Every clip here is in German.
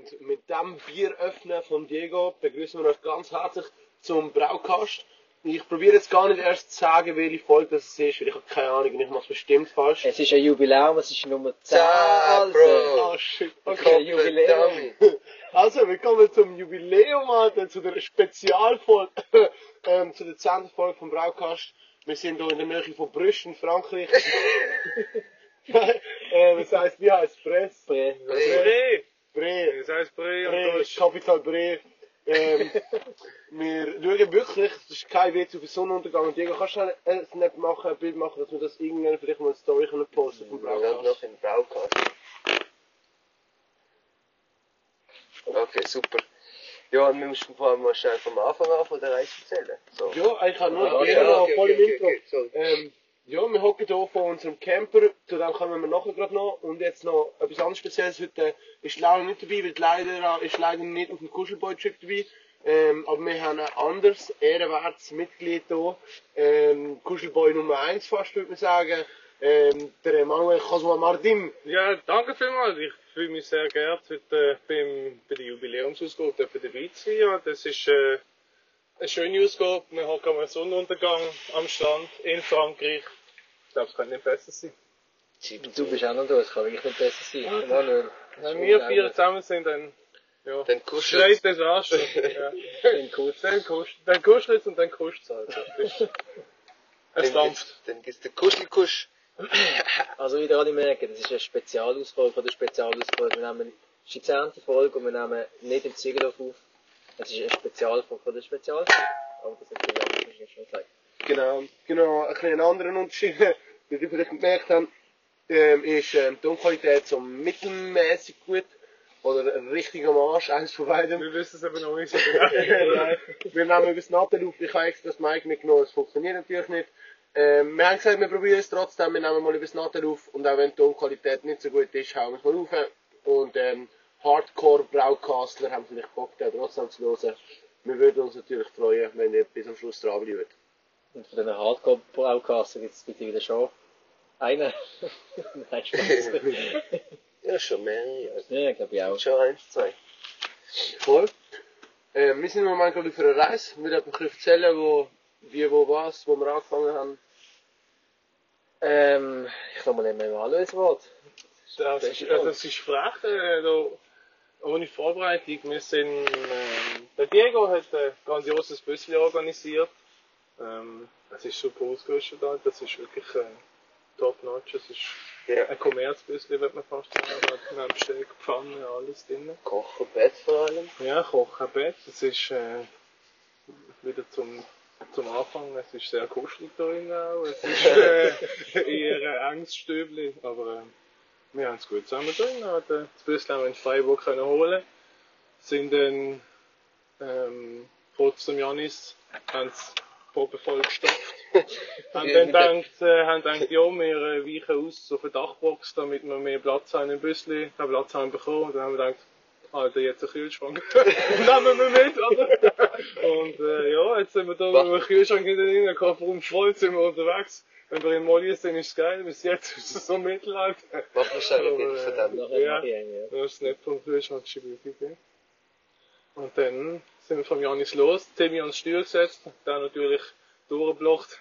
Und mit dem Bieröffnen von Diego begrüßen wir euch ganz herzlich zum Braukast. Ich probiere jetzt gar nicht erst zu sagen, welche Folge das ist, weil ich habe keine Ahnung und ich mache es bestimmt falsch. Es ist ein Jubiläum, es ist Nummer 10. Zehn, Bro. Ah, shit. Okay, Okay. Jubiläum. Also, willkommen zum Jubiläum, Alter, zu der Spezialfolge, ähm, zu der 10. Folge vom Braukast. Wir sind hier in der Nähe von Brüsch in Frankreich. äh, das heisst, wie heisst Press? Bre- Bre. Bre. Das heißt Bre Bre, Deutsch. Kapital Bre. Ähm, wir schauen wirklich, das ist kein Witz auf den Sonnenuntergang. Und Diego, kannst du ein Snap machen, ein Bild machen, dass wir das irgendwann vielleicht mal eine Story können posten vom Ja, Braukast? noch in Braukast. Okay, super. Ja, und wir müssen vor allem mal schnell vom Anfang an von der Reise erzählen. So. Ja, eigentlich auch nur Ah, okay, voll im okay, Intro. okay, sorry. Ähm, ja, wir hocken hier von unserem Camper, zu dem kommen wir nachher gerade noch. Und jetzt noch etwas anderes Spezielles. Heute ist Laura nicht dabei, weil leider ist leider nicht auf dem Kuschelboy-Trip dabei. Ähm, aber wir haben ein anderes, ehrenwertes Mitglied hier. Ähm, Kuschelboy Nummer 1 fast, würde man sagen. Ähm, der Emanuel Kasua Martin. Ja, danke vielmals. Ich fühle mich sehr geehrt, heute äh, beim, bei der Jubiläumsausgabe dabei zu sein. Das ist äh, eine schöne Ausgabe. Wir haben am Sonnenuntergang am Strand in Frankreich. Ich glaube, es könnte nicht besser sein. Du bist auch noch da, es kann wirklich nicht besser sein. Manuel. Wenn wir vier zusammen sind, dann, ja, Dann kuschelt schon. ja. Den Kuss. Dann kuschelt dann kuschelt's und dann kuscht es halt. Ist- Es Dann dampft. dann gibt's den Kuschelkusch. Also wie ihr alle merken, das ist eine Spezialausfolge von der Spezialausfolge. Wir nehmen, es ist die 10. Folge und wir nehmen nicht im Ziegelhof auf. Es ist eine Spezialfolge von der Spezialfolge. Aber das hat Julian wahrscheinlich schon gesagt. Genau, genau, ein kleinen anderen Unterschied, wie ihr vielleicht gemerkt habt, ähm, ist ähm, die Tonqualität so mittelmäßig gut oder richtig am Arsch, eins von beiden. Wir wissen es aber noch nicht so genau. Wir nehmen über das Nadel auf, ich habe extra das Mic mitgenommen, es funktioniert natürlich nicht. Ähm, wir haben gesagt, wir probieren es trotzdem, wir nehmen mal über das Nadel auf und auch wenn die Tonqualität nicht so gut ist, hauen wir es mal auf. Und ähm, Hardcore-Braukastler haben vielleicht Bock, den trotzdem zu hören. Wir würden uns natürlich freuen, wenn ihr bis am Schluss dranbleibt. Und von diesen Hardcore-Braukassen gibt es mittlerweile schon einen. Nein, Spaß. Ja, schon mehrere. Ja. glaube ich auch. Schon eins, zwei. Voll. Äh, wir sind im Moment gerade auf einer Reise. Wir werden ein bisschen erzählen, wo, wie, wo, was, wo wir angefangen haben. Ähm, ich kann mal nicht mehr Manuel ins Wort. Das ist, also das ist frech, äh, da, ohne Vorbereitung. Wir sind, ähm, der Diego hat ein grandioses Büsschen organisiert. Ähm, es ist super ausgerüstet da, das ist wirklich äh, top notch. Es ist Ja. ein Kommerzbüsschen, wird man fast sagen. Wir haben Steg, Pfanne, alles drin. Kochen, Bett vor allem. Ja, Kochen, Bett, das ist äh, wieder zum, zum Anfang, es ist sehr kuschelig da drin auch. Es ist äh, eher ein enges Stübli, aber äh, wir haben es gut zusammen drin. Das Büsschen haben wir in Freiburg können holen. Sind dann ähm, dem Janis haben sie Probe voll gestopft. haben dann gedacht, äh, haben gedacht, ja, wir äh, weichen aus auf eine Dachbox, damit wir mehr Platz haben im Büsschen. Den Platz haben wir bekommen. Und dann haben wir gedacht, Alter, jetzt ein Kühlschrank. Nehmen wir mit, oder? Und äh, ja, jetzt sind wir da mit dem Kühlschrank in den Innenraum voll, sind wir unterwegs. Wenn wir in Molly sind, ist es geil. Bis jetzt ist es so Mittelalter. Mach wahrscheinlich nicht von äh, dem. Ja. Das ist nicht vom Kühlschrank gegeben. Und dann sind wir vom Janis los, Timmy ans Steuer gesetzt, der natürlich durchgeblockt,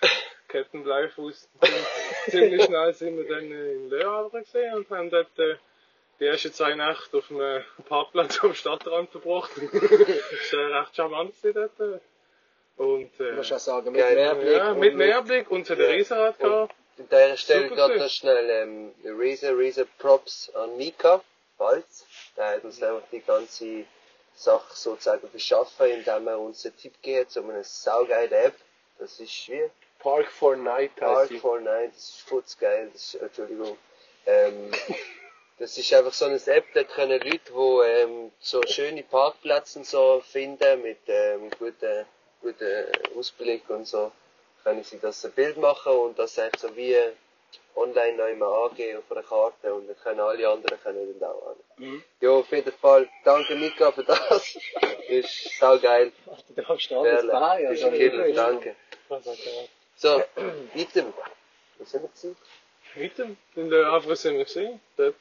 Kettenbleifuß. Ziemlich schnell sind wir dann in Le Havre gesehen und haben dort äh, die ersten zwei Nächte auf einem Parkplatz am Stadtrand verbracht. das ist äh, recht charmant dort. äh. Und Du musst äh, auch sagen, mit. Mehrblick. ja, und mit Mehrblick und so der Ja. Riesenrad gehabt. An dieser Stelle Super gerade gewesen. noch schnell ähm, Riesen, Riesen Props an Mika Balz. Der hat uns einfach die ganze Sache sozusagen verschaffen, indem er uns einen Tipp gegeben hat, so eine saugeile App. Das ist wie Park for Night heißt Park sie. for Night, das ist futzgeil, das ist, Entschuldigung. Ähm, das ist einfach so eine App, da können Leute, die ähm, so schöne Parkplätze und so finden, mit ähm, guten, guten Ausblick und so, können sie das ein Bild machen und das einfach so wie online noch immer angeben auf einer Karte und dann können alle anderen können dann auch an. Mhm. Ja, auf jeden Fall, danke Mika für das. ist saugeil. Du hast Strand ins Perle. Paar, ja. Ist wirklich. danke. So, Item. Was haben wir gesehen? Weiter. In der Havre sind wir gesehen. Dort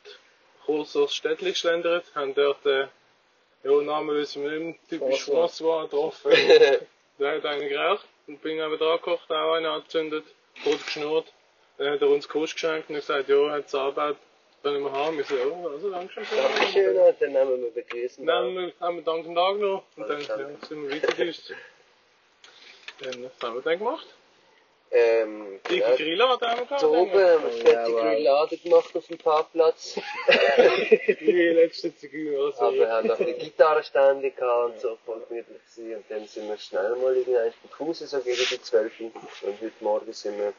kurz durchs Städtchen geschlendert, haben dort äh, Ja, Namen wissen wir nicht mehr. Typisch François. François getroffen. Der hat einen geraucht und bin eben dran gekocht, auch einen angezündet, kurz geschnurrt. Dann hat er uns Kuss geschenkt und gesagt, ja, hat Arbeit, können wir haben. Ich so, ja, also danke schön. Dankeschön, dann nehmen wir begrüßen. Dann haben wir, haben wir Dank und Tag noch und dann ja, sind wir weitergedüst. Dann, was haben wir dann gemacht? Ähm, Dicke ja, Grillade haben wir gehabt. da oben haben wir Ja, fette wow. Grillade gemacht auf dem Parkplatz. Die letzte Zigeuner. Also, Aber wir haben noch eine Gitarrenstände gehabt und so, voll gemütlich gewesen. Und dann sind wir schnell mal irgendwann bei Hause, so gegen die 12 Uhr. Und heute Morgen sind wir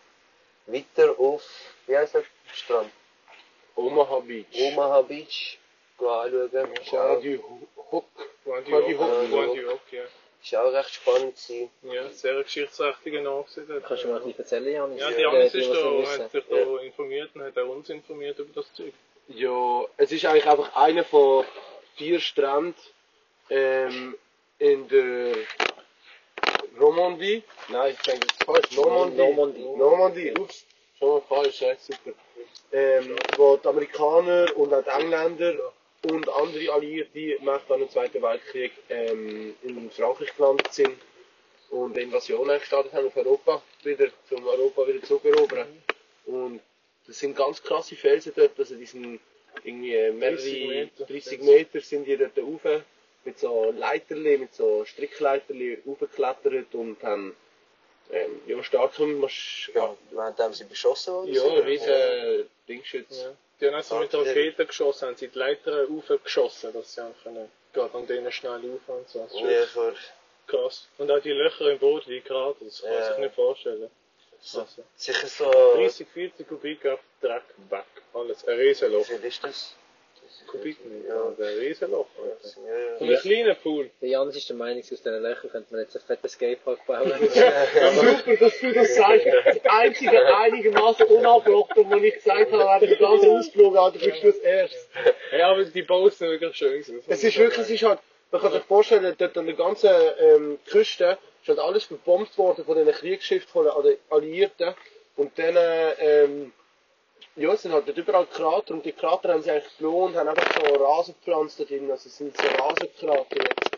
weiter auf, wie heisst der Strand? Omaha Beach. Omaha Beach. Gehen anschauen. Shadi Hook. Wandy Hock. Wandy Hock, ja. Ist auch recht spannend gewesen. Ja, sehr geschichtsträchtiger Nachsehen. Kannst du mir ein bisschen erzählen, Janis? Ja, die Janis ist da, hat sich da informiert und hat auch uns informiert über das Zeug. Ja, es ist eigentlich einfach einer von vier Stränden ähm, in der Romandie. Nein, ich denke, das ist falsch. Normandie. Normandie. Normandie, ups, schon mal falsch, ja, super. Ähm, wo die Amerikaner und auch die Engländer und andere Alliierte nach dem Zweiten Weltkrieg ähm, in Frankreich gelandet sind und eine Invasion gestartet haben auf Europa, wieder, zum Europa wieder zurückerobern. Und das sind ganz krasse Felsen dort, also die sind irgendwie äh, 30 mehrere Meter. 30 Meter sind die dort rauf, mit so Leiterli, mit so Strickleiterli aufgeklettert und haben ähm, ja, stark Masch ja, Während haben sie beschossen worden ja, sind. riesen Dingschütze. Ja. Die haben also mit Raketen geschossen, haben sie die Leiter raufgeschossen, dass sie können, gerade an denen schnell rauf und so. Ja, vor, krass. Und auch die Löcher im Boden, die Krater, das kann man Ja. sich nicht vorstellen. so, Also, sicher so. 30, 40 Kubik auf Dreck weg. Alles, ein Riesenloch. Wie viel ist das? Kubikmeter, Ja. ein Riesenloch. Ja, ja. Und ein kleiner Pool. Der Janis ist der Meinung, aus diesen Löchern könnte man jetzt ein fettes Skatepark bauen. Super, dass du das sagst. Das einzige einigermaßen unabgebrochen, wo ich gesagt habe, habe ich ganz ausgeflogen, aber du bist das erst. Ja, aber die Baus sind wirklich schön. gewesen. Es ist wirklich, es ist halt, man kann sich vorstellen, dort an der ganzen ähm, Küste ist halt alles gebombt worden von den Kriegsschiffen von den Alli- Alliierten. Und dann, ähm, ja, es sind halt dort überall Krater und die Krater haben sie eigentlich gelohnt, haben einfach so Rasen gepflanzt da drin, also es sind so Rasenkrater jetzt.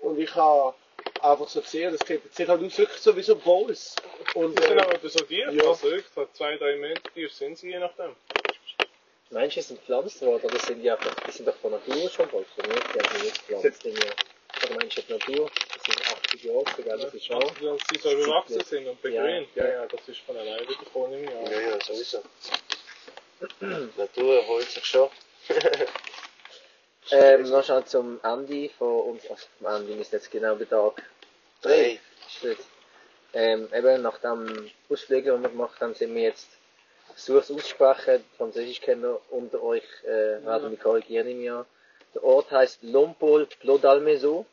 Und ich habe einfach so gesehen, das sieht, das sieht halt aus wirklich so wie so Bowls. Und, Die sind äh, aber etwa so tief, Ja. also wirklich so zwei, drei Meter tief sind sie, je nachdem. Meinst du, die sind gepflanzt worden oder sind die einfach, die sind doch von Natur schon funktioniert? Die haben die nicht gepflanzt. Die, oder meinst du die Natur? Das sind 80 Jahre, gell? Das ist schon. Dass sie so bewachsen sind und begrünt. Ja. Ja, ja, das ist von alleine gekommen im Jahr. Ja, ja, sowieso. Die Natur erholt sich schon. Ähm, noch schnell zum Ende von uns, also zum Ende ist jetzt genau der Tag. Drei. Ist das. Ähm, eben nach dem Ausflug, den wir gemacht haben, sind wir jetzt versucht auszusprechen. Französischkenner unter euch äh, werden mich korrigieren im Jahr. Der Ort heißt Lompol Plodalmeso.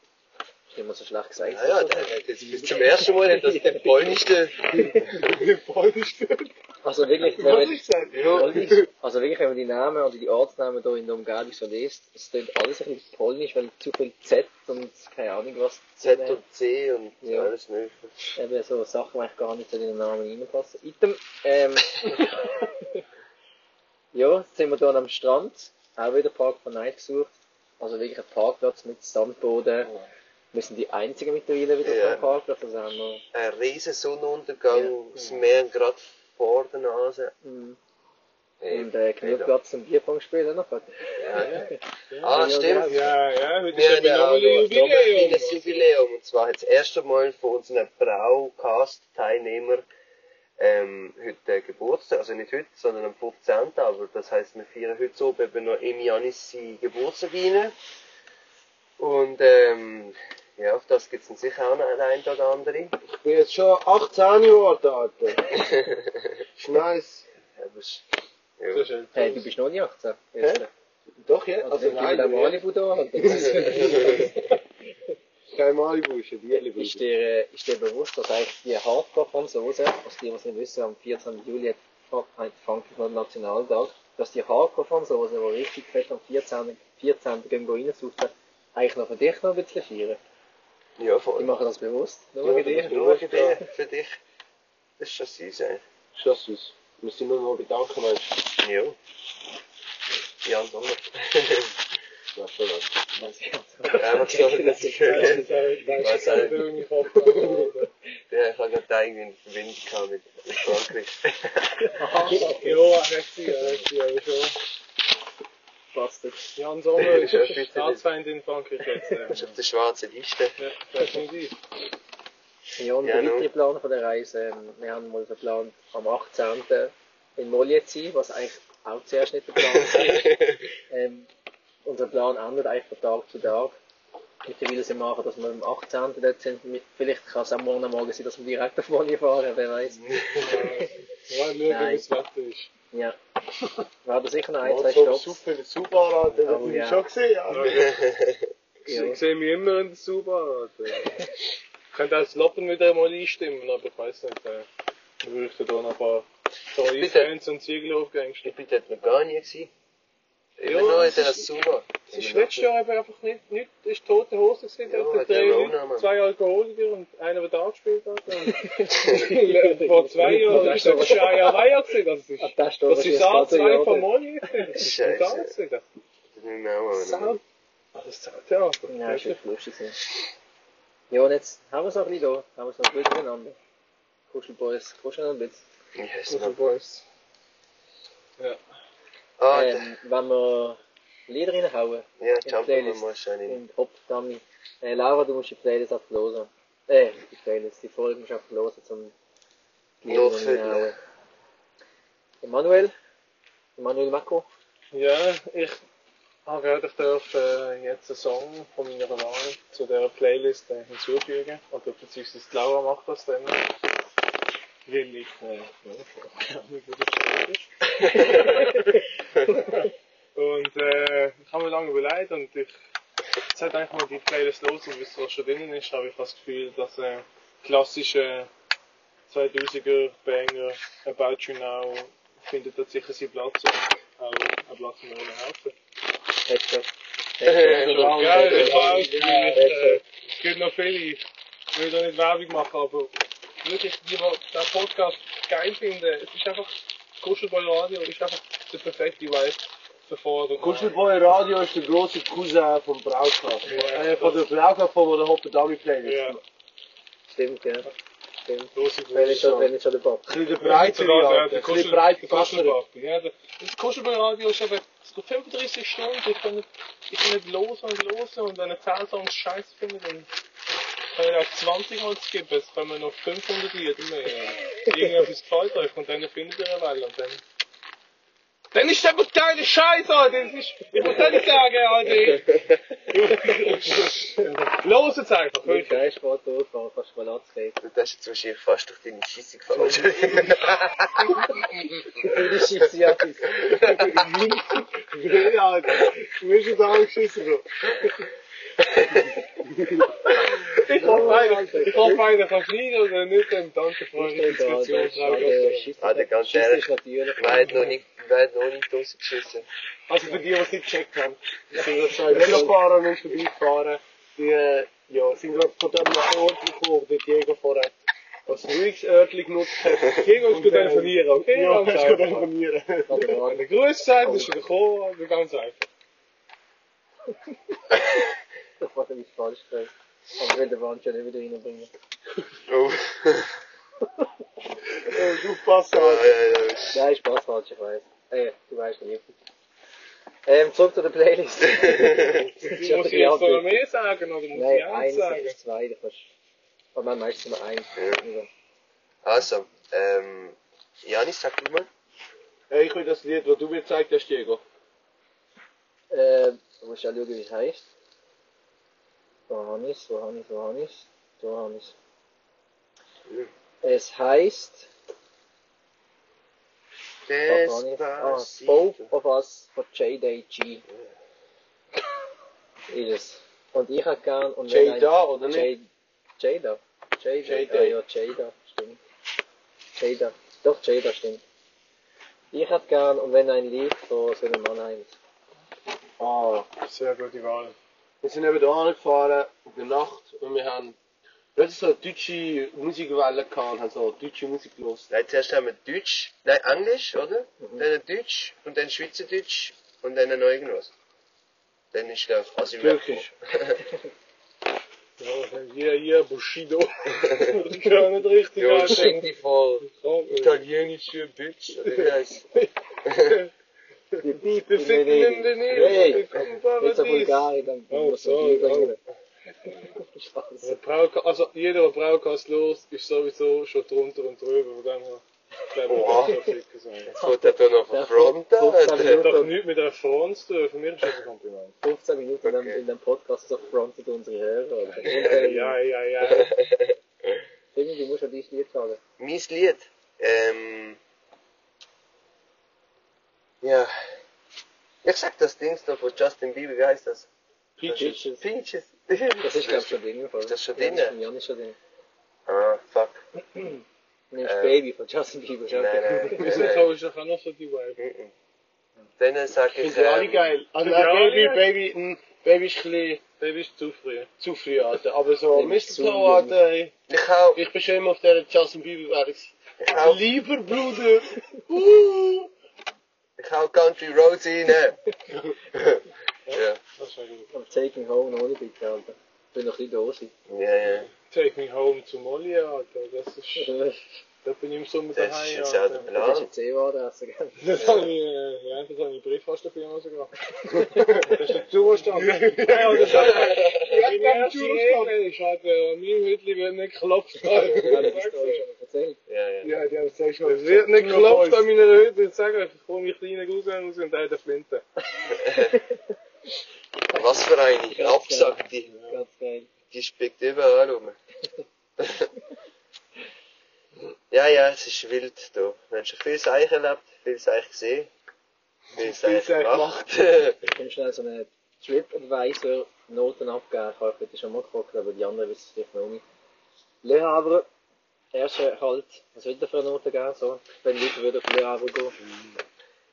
Immer so schlecht gesagt. Ja, ja, der, das ist zum ersten Mal, hat das der polnischste. Also wirklich, wenn man? Polnisch, also wirklich, wenn man die Namen oder die Ortsnamen hier in der Umgebung so liest, es klingt alles ein bisschen polnisch, weil zu viel Z und keine Ahnung was. Z und C und Ja. alles mögliche. Eben so Sachen, die eigentlich gar nicht in den Namen reinpassen. Item, ähm, ja, jetzt sind wir hier am Strand, auch wieder Park von Night gesucht. Also wirklich ein Parkplatz mit Sandboden. Wir sind die einzigen mittlerweile wieder Ja. auf dem Parkplatz, also haben wir, Ein riesen Sonnenuntergang, das Meer gerade vor der Nase. mm, Ey, und äh, genug Platz zum Bierpong spielen noch. Ja, ja. Ah, stimmt. Ja, ja, heute Wir ist haben ja ja ein Jubiläum. kleines Jubiläum. Und zwar hat das erste Mal von unseren Braucast-Teilnehmern ähm, heute äh, Geburtstag. Also nicht heute, sondern am 15. Aber das heisst, wir feiern heute so eben noch im Janis Geburtstag rein. Und ähm, ja, auf das gibt es sicher auch noch ein, ein oder andere. Ich bin jetzt schon 18 Jahre alt, Alter. Ist nice. Ja, das, ja. ist halt Hey, du bist noch nicht 18. Jetzt, Hä? Doch, ja. Also, Also, nein, ja. Malibu da. Kein Malibu, ist ein Bierli. Ist dir, äh, ist dir bewusst, dass eigentlich die Hardcore-Franzosen, also die, was nicht wissen, am 14. Juli hat Fra- hat Frankreich noch Nationaltag, dass die Hardcore-Franzosen, die richtig fett am 14. 14. gehen reinsuchen, eigentlich noch für dich noch ein bisschen feiern. Ja, Die voll. machen das bewusst. Nur Ja, das dir. Nur für dich, für dich. Das ist schon. Ist das süß? Müsst ihr nur mal bedanken, Mensch. Ja. Ja, Sommer. Was soll das? Weiß ich dass ich Das Was ist irgendwie Kopf. Ja, ich habe gerade irgendwie eine Verbindung gehabt mit Frankreich. Ja, richtig, richtig, aber schon. Bastard. Jan Sommer ist Ja, bitte. Staatsfeind in Frankreich jetzt. äh. Das ist auf der schwarzen Liste. Ja, definitiv. Ja, und Ja, der weitere Plan von der Reise, ähm, wir haben mal verplant, am 18. in Molje zu sein, was eigentlich auch zuerst nicht der Plan war. ähm, unser Plan ändert eigentlich von Tag zu Tag. Mittlerweile sind wir nachher, dass wir am 18. dort sind. Vielleicht kann es am Morgen Morgen sein, dass wir direkt auf Molje fahren, wer weiß. Ja, schauen, wie Nein. das Wetter ist. Ja. Wir haben sicher noch ein, zwei Stops. super, der Super, Alter, das Oh, hab ich ja. schon gesehen, ja. Ich sehe mich immer in der Subaru. Ich könnte als Loppen wieder mal einstimmen, aber ich weiß nicht. Äh, ich bräuchte da noch ein paar treue Bitte. Fans und Ziegelaufgängste. Ich bin dort noch gar nie gewesen. Immer Ja, noch in es der ist- Suba. Es ist letztes Jahr eben einfach nicht, nicht ist tote Hose gewesen. Ja, dort drei der Leute, Mann. zwei Alkoholiker und einer, der da gespielt hat. Vor zwei Jahren ist das gewesen. Das ist, Ab der Stunde das ist ist das A2 Jahr von dort. Molly gewesen. Das ist Scheiße. gewesen. Das machen. Ah, Das Theater. Ja, ist wirklich lustig. gewesen. Ja, und jetzt haben wir es noch ein bisschen da. Haben wir es noch gut miteinander. Kuschelboys, kuscheln ein bisschen. Yes, Kuschel man. Ah, Ähm, wenn wir Lieder reinhauen, ja, in die jumpen wir Playlist, mal schnell in. in Hop Dummy. Äh, Laura, du musst die Playlist einfach hören. Äh, die Playlist, die Folge musst du einfach hören, zum Lieder reinhauen. Emanuel? Emanuel Mako? Ja, ich habe gehört, ich darf äh, jetzt einen Song von meiner Wahl zu dieser Playlist äh, hinzufügen. Oder beziehungsweise die Laura macht das dann. Äh, wie das ist. Und äh, ich habe mir lange überlegt und ich hat eigentlich mal die Playlist los und wisst, was schon drin ist, habe ich das Gefühl, dass äh, klassische 2000er Banger About You Now findet dort sicher seinen Platz und auch einen Platz in meinem. Headshot. Ja, ich weiß, äh, es gibt noch viele, ich will da nicht Werbung machen, aber wirklich, die, die den Podcast geil finden, es ist einfach, Kuschelboy Radio ist einfach der perfekte Vibe davor. Kuschelboy Radio ist der grosse Cousin vom Brautkasten. Äh, von der Brautkasten von der Hoppe Dummy Playlist. Ja. Ein Stimmt, ja. Stimmt. Wenn ich schon, wenn ich schon der Bock. bisschen der breitere, Ja, der Ein bisschen Kuschel- breit der gefasster. Kuschelpapi, ja. der- Das Kuschelboy-Radio ist eben, es geht 35 Stunden, ich kann nicht, ich kann nicht los und los und wenn ich 10 Songs scheiße finde, dann kann ich auch 20 Mal skippen, es kommen noch 500 Lieder mehr. Irgendetwas gefällt euch und dann findet ihr eine Welle und dann... Dann ist einfach geile Scheiße, Alter. Das ist, ich muss das nicht sagen, Alter. Los jetzt einfach, Wenn ich kein Sport durchfahre, kannst du mal anzugehen. Du hast jetzt wahrscheinlich fast durch deine Scheisse gefallen. Die Schiffsjacke. Ja, Alter. Mir ist es angeschissen so. Ich hoffe, einer, ich hoffe, einer kann fliegen oder nicht, dann danke für eure Diskussion. Alter, ganz Schiss ehrlich. ist natürlich. Wer hat noch nicht, wer hat noch nicht rausgeschissen? Also für die, die es nicht gecheckt haben, die sind gerade zwei Velofahrer an uns vorbeigefahren. Die äh, ja, sind gerade von dem Ort gekommen, wo der Diego vorher als Ruhigsortli genutzt hat. Diego ist gut Und, äh, informieren, okay? Ja, ganz das ist gut einfach. informieren. Wenn der Grüß sagt, ist er gekommen, also ganz einfach. Ich weiß nicht, wie es falsch ist. Aber ich will den Wand schon nicht wieder reinbringen. Oh. Äh, Du passt Ja, ja, ja. Nein, Spaß falsch, ich weiß. Äh, du weißt nicht. Ähm, zurück zu der Playlist. Muss ich jetzt noch mehr sagen oder muss Nein, ich eins eins, sagen? sechs, zwei, das kannst Aber man meistens nur eins. Also, Also, ähm, Janis, sag du mal. Hey, ich will das Lied, das du mir gezeigt hast, Diego. Äh, du musst ja schauen, wie es heisst. Da habe ich wo habe ich wo habe ich Da habe ich Es heißt, ah, Both of Us von J.D.G. Ist es. Und ich hätte gern, und Jada, oder nicht? Jada. Jada. Jada. Ah, ja, Jada, stimmt. Jada. Doch, Jada stimmt. Ich hätte gern, und wenn ein Lied von so einem Mannheim. Ah, Sehr gute Wahl. Wir sind eben da angefahren, in der Nacht, und wir haben plötzlich so eine deutsche Musikwelle gehabt und haben so deutsche Musik gelost. Nein, zuerst haben wir Deutsch, nein, Englisch, oder? Dann Deutsch und dann Schweizerdeutsch und dann noch irgendwas. dann ist ich quasi. Türkisch. Ja, hier, hier, Bushido. Ich kann nicht richtig Ja, schick die voll. Italienische Bitch. oder wie heißt Wir ficken in den. Komm, jetzt auf. Bulgarien, dann Oh, muss man so, die bringen. Der Spaß. Brauka also jeder, der Braukast los, ist sowieso schon drunter und drüber. Von dem her, ich glaube, Oha. das muss ficken sein. Jetzt wird er da noch Ja, verfronten. 15 Das hat doch nichts mit einer Front zu tun. Für mich ist das ein Kompliment. 15 Minuten in dem- Okay. in dem Podcast so frontet unsere Hörer. Ja, ja, ja. Irgendwie musst du dein Lied sagen. Mein Lied. Ähm. Ja. Ich sag das Ding da von Justin Bieber, wie heißt das? Peaches. Peaches. Das ist, glaube ich, schon drin. Ist das schon Ja, das ist ist schon drin. Ah, fuck. Nimmst Äh, Baby von Justin Bieber. Nein, nein, Wieso nein. habe ich doch auch noch so die Vibe? Dann sag Ich ich. finde die alle ähm, geil. Also, Baby? Baby, mm, Baby ist ein bisschen Baby ist zu früh. zu früh, Alter. Aber so, ist Mistletoe. Alter, ey. Ich hau. Ich bin schon immer auf der Justin Bieber Welt. Ich hau. Lieber Bruder. Uh. Ich hau Country Roads rein. ja. Das war gut. Aber Taking Home ohne bitte, Alter. Ich bin noch ein bisschen Ja, ja. Take me home to Molly, Alter. Das ist, da. da bin ich im Sommer Das daheim, ist jetzt auch der Das Alter. ist Plan. eine C-Adresse, gell? Das habe ich, äh, ja, das habe ich Briefkastenfirma sogar. Das ist der Zustand. ja, das ist Meine erste Regel ist halt, äh, an meinem Hütli wird nicht geklopft. Ja, das ist da schon mal erzählt. Ja, ja. Ja, die haben es schon. Es wird nicht geklopft an meiner Hütte. Ich sage, ich hole mich kleinen raus raus und der hat Flinte. Was für eine Abgesagte. Ganz geil. Die spickt überall rum. Ja, ja, es ist wild da. Wir haben schon viel Seich erlebt, viel Seich gesehen, viel Seich gemacht. Ich kann schnell so einen Trip-Advisor Noten abgeben. Ich habe heute schon mal gefragt, aber die anderen wissen es vielleicht noch nicht. Le Havre, erste halt, was würde ihr für eine Note geben? So, wenn Leute würden auf Le Havre gehen,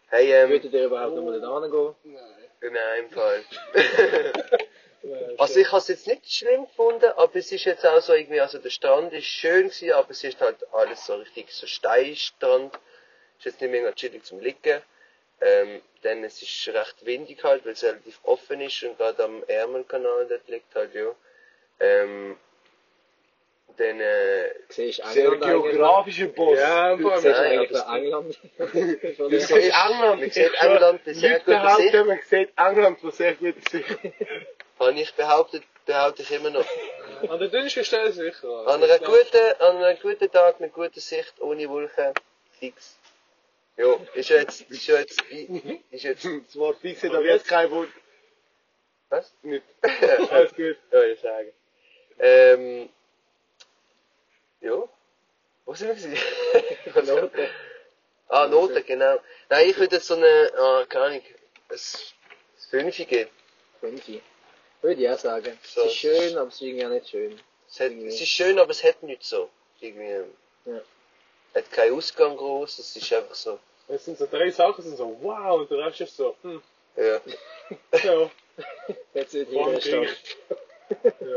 hey, ähm, würdet ihr überhaupt nochmal da hingehen? nein, im Fall. Also ich habe es jetzt nicht schlimm gefunden, aber es ist jetzt auch so irgendwie, also der Strand ist schön gewesen, aber es ist halt alles so richtig so Steinstrand. Ist jetzt nicht mega chillig zum Liegen. Ähm, denn es ist recht windig halt, weil es relativ offen ist und gerade am Ärmelkanal dort liegt halt, ja. Ähm, dann, äh, Siehst du Sehr geografischer Boss. Ja, Du vor siehst Nein, eigentlich England. Du siehst England. Man sieht England mit sehr behaupten, man sieht England von sehr guter Sicht. habe ich behauptet, behaupte ich immer noch. An der dünnsten Stelle sicher. An einem guten, an einem guten Tag mit guter Sicht, ohne Wolken, fix. Jo, ist ja jetzt, ist ja jetzt, ist jetzt, Das Wort fix hat aber jetzt kein Wort. was? Nicht. Alles gut. Ja, ich sagen. Ähm, jo. Wo sind wir? Noten. ah, Noten, genau. Nein, ich würde jetzt so eine, ah, keine Ahnung, ein, Fünfe geben. Fünfi. Würde ich auch sagen. So. Es ist schön, aber es ist irgendwie auch nicht schön. Es, hat, es ist schön, aber es hat nicht so. Irgendwie. Ja. Hat keinen Ausgang groß, es ist einfach so. Es sind so drei Sachen, sind so wow, und der Rest ist so, hm, Ja. ja, Jetzt wird. Stadt. ja.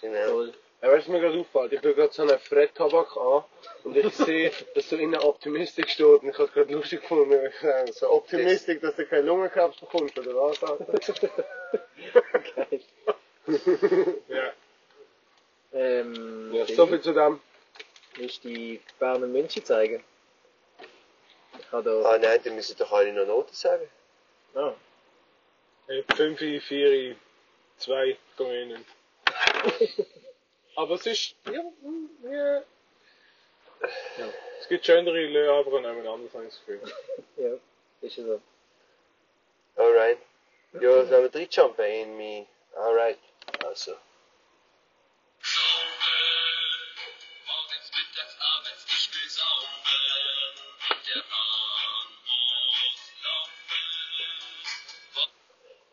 Genau. Toll. Ja, weißt du, mir gerade auffällt, ich tue gerade so einen Fred-Tabak an und ich sehe, dass so innen Optimistik steht und ich habe gerade lustig gefunden, wenn ich sage, so Optimistik, dass du keine Lungenkrebs bekommst, oder was? Alter? Geil. ja. Ähm, Ja, so viel zu dem. Willst du die Berner München zeigen? Ich habe da... Ah nein, dann müssen doch alle noch Noten sagen. Ah, Hey, 5, 4, 2, komm ich nicht. Aber es ist, ja, hm, ja. ja. Es gibt schönere Le Havre nebeneinander, habe ich das Gefühl. ja, ist ja so. Alright. Ja, sollen wir reinjumpen in me? Alright. Also. Morgens, mittags, abends, ich will saufen. Der Bahnhof laufen.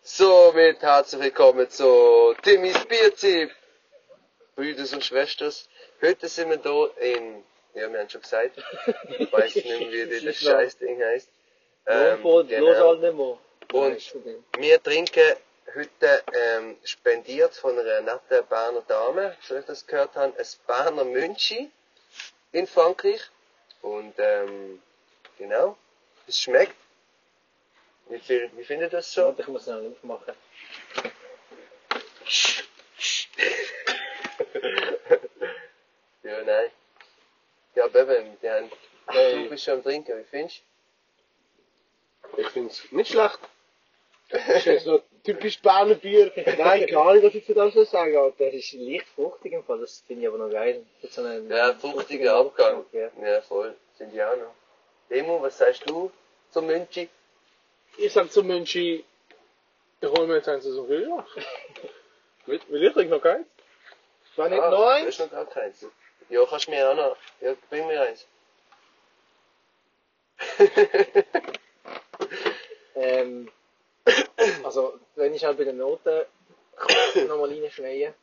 Somit herzlich willkommen zu Timmys Bierzip. Brüder und Schwestern. Heute sind wir hier in, ja, wir haben schon gesagt, ich weiß nicht mehr, wie das Scheißding heisst. Ähm, genau. los halt. Und. Wir trinken heute ähm, spendiert von einer netten Berner Dame, so ich das gehört habe, ein Berner Münchi in Frankreich. Und ähm, genau, es schmeckt. Wie, viel, wie findet ihr das so? Ich muss noch nicht aufmachen. Ja, nein. Ja, aber eben, die haben... Du bist schon am Trinken, wie findest Ich find's nicht schlecht. Das ist jetzt so typisch Berner Bier. Nein, gar nicht, was ich zu dem so sagen, Alter. Das ist leicht fruchtig im Fall, das finde ich aber noch geil. So du? Ja, fruchtiger Abgang. Ja. Ja, voll. Sind die auch noch. Demo, was sagst du zum Münchi? Ich sag zum Münchi, ich hol mir jetzt eins aus dem Kühlschrank. Will, will ich trinken noch keins? War nicht Ah, eins? hast noch gar keins. Ja, kannst du mir auch noch. Ja, bring mir eins. Ähm, also, wenn ich halt bei den Noten nochmal reinschneide,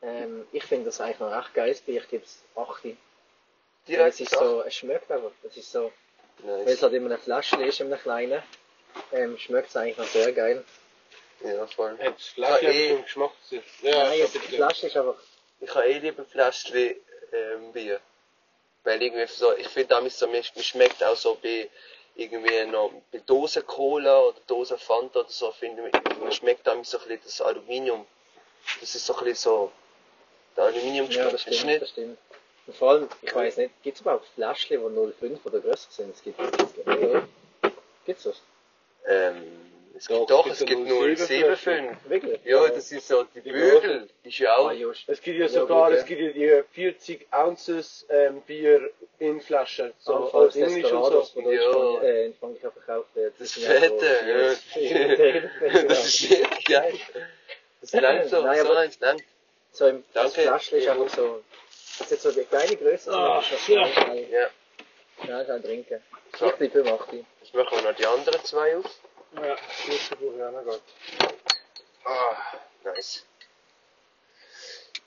ähm, ich finde das eigentlich noch recht geil, ich gebe es 8. Weil Direkt es ist so, es schmeckt einfach, es ist so, weil Nice. es halt in einer Flasche ist, in einer kleinen, ähm, schmeckt es eigentlich noch sehr geil. Ja, voll. Hat das Flasche Ah, eh. Geschmack zu Ja, Nein, jetzt, die Flasche ist einfach, Ich habe eh lieber Fläschchen ähm, Bier. Weil irgendwie so, ich finde damals so, mir, mir schmeckt auch so bei irgendwie noch bei Dosen Cola oder Dosen Fanta oder so, finde ich, mir schmeckt damals so ein bisschen das Aluminium. Das ist so ein bisschen so, der Aluminiumgeschmack. ja, das stimmt, nicht, das stimmt. Und vor allem, ich weiß nicht, gibt es überhaupt Flaschen, die 0,5 oder größer sind? Es gibt es nicht, oder? Gibt's das? ähm, es Doch, gibt doch, es es gibt gibt so nur 0,75. 7,5. Wirklich? Ja, das ist so, die Bügel, die ist ja auch, Ah. Es gibt ja Ja, sogar, ja. es gibt ja die 40 Ounces ähm, Bier in Flaschen. So So, als als Englisch und so. die Ja. äh, in Frankreich auch verkauft werden. das so- Fette, ja. Das ist ja. wirklich geil. Das langt so, Nein, so aber- eins langt. So im das Danke. Fläschchen ist einfach so. Das ist jetzt so eine kleine Größe, Ah, das ist ja. Ja. kann trinken. So. Ich bleibe beim 8. Jetzt machen wir noch die anderen zwei auf. Ja, brauche ich auch noch gerade. Ah, nice.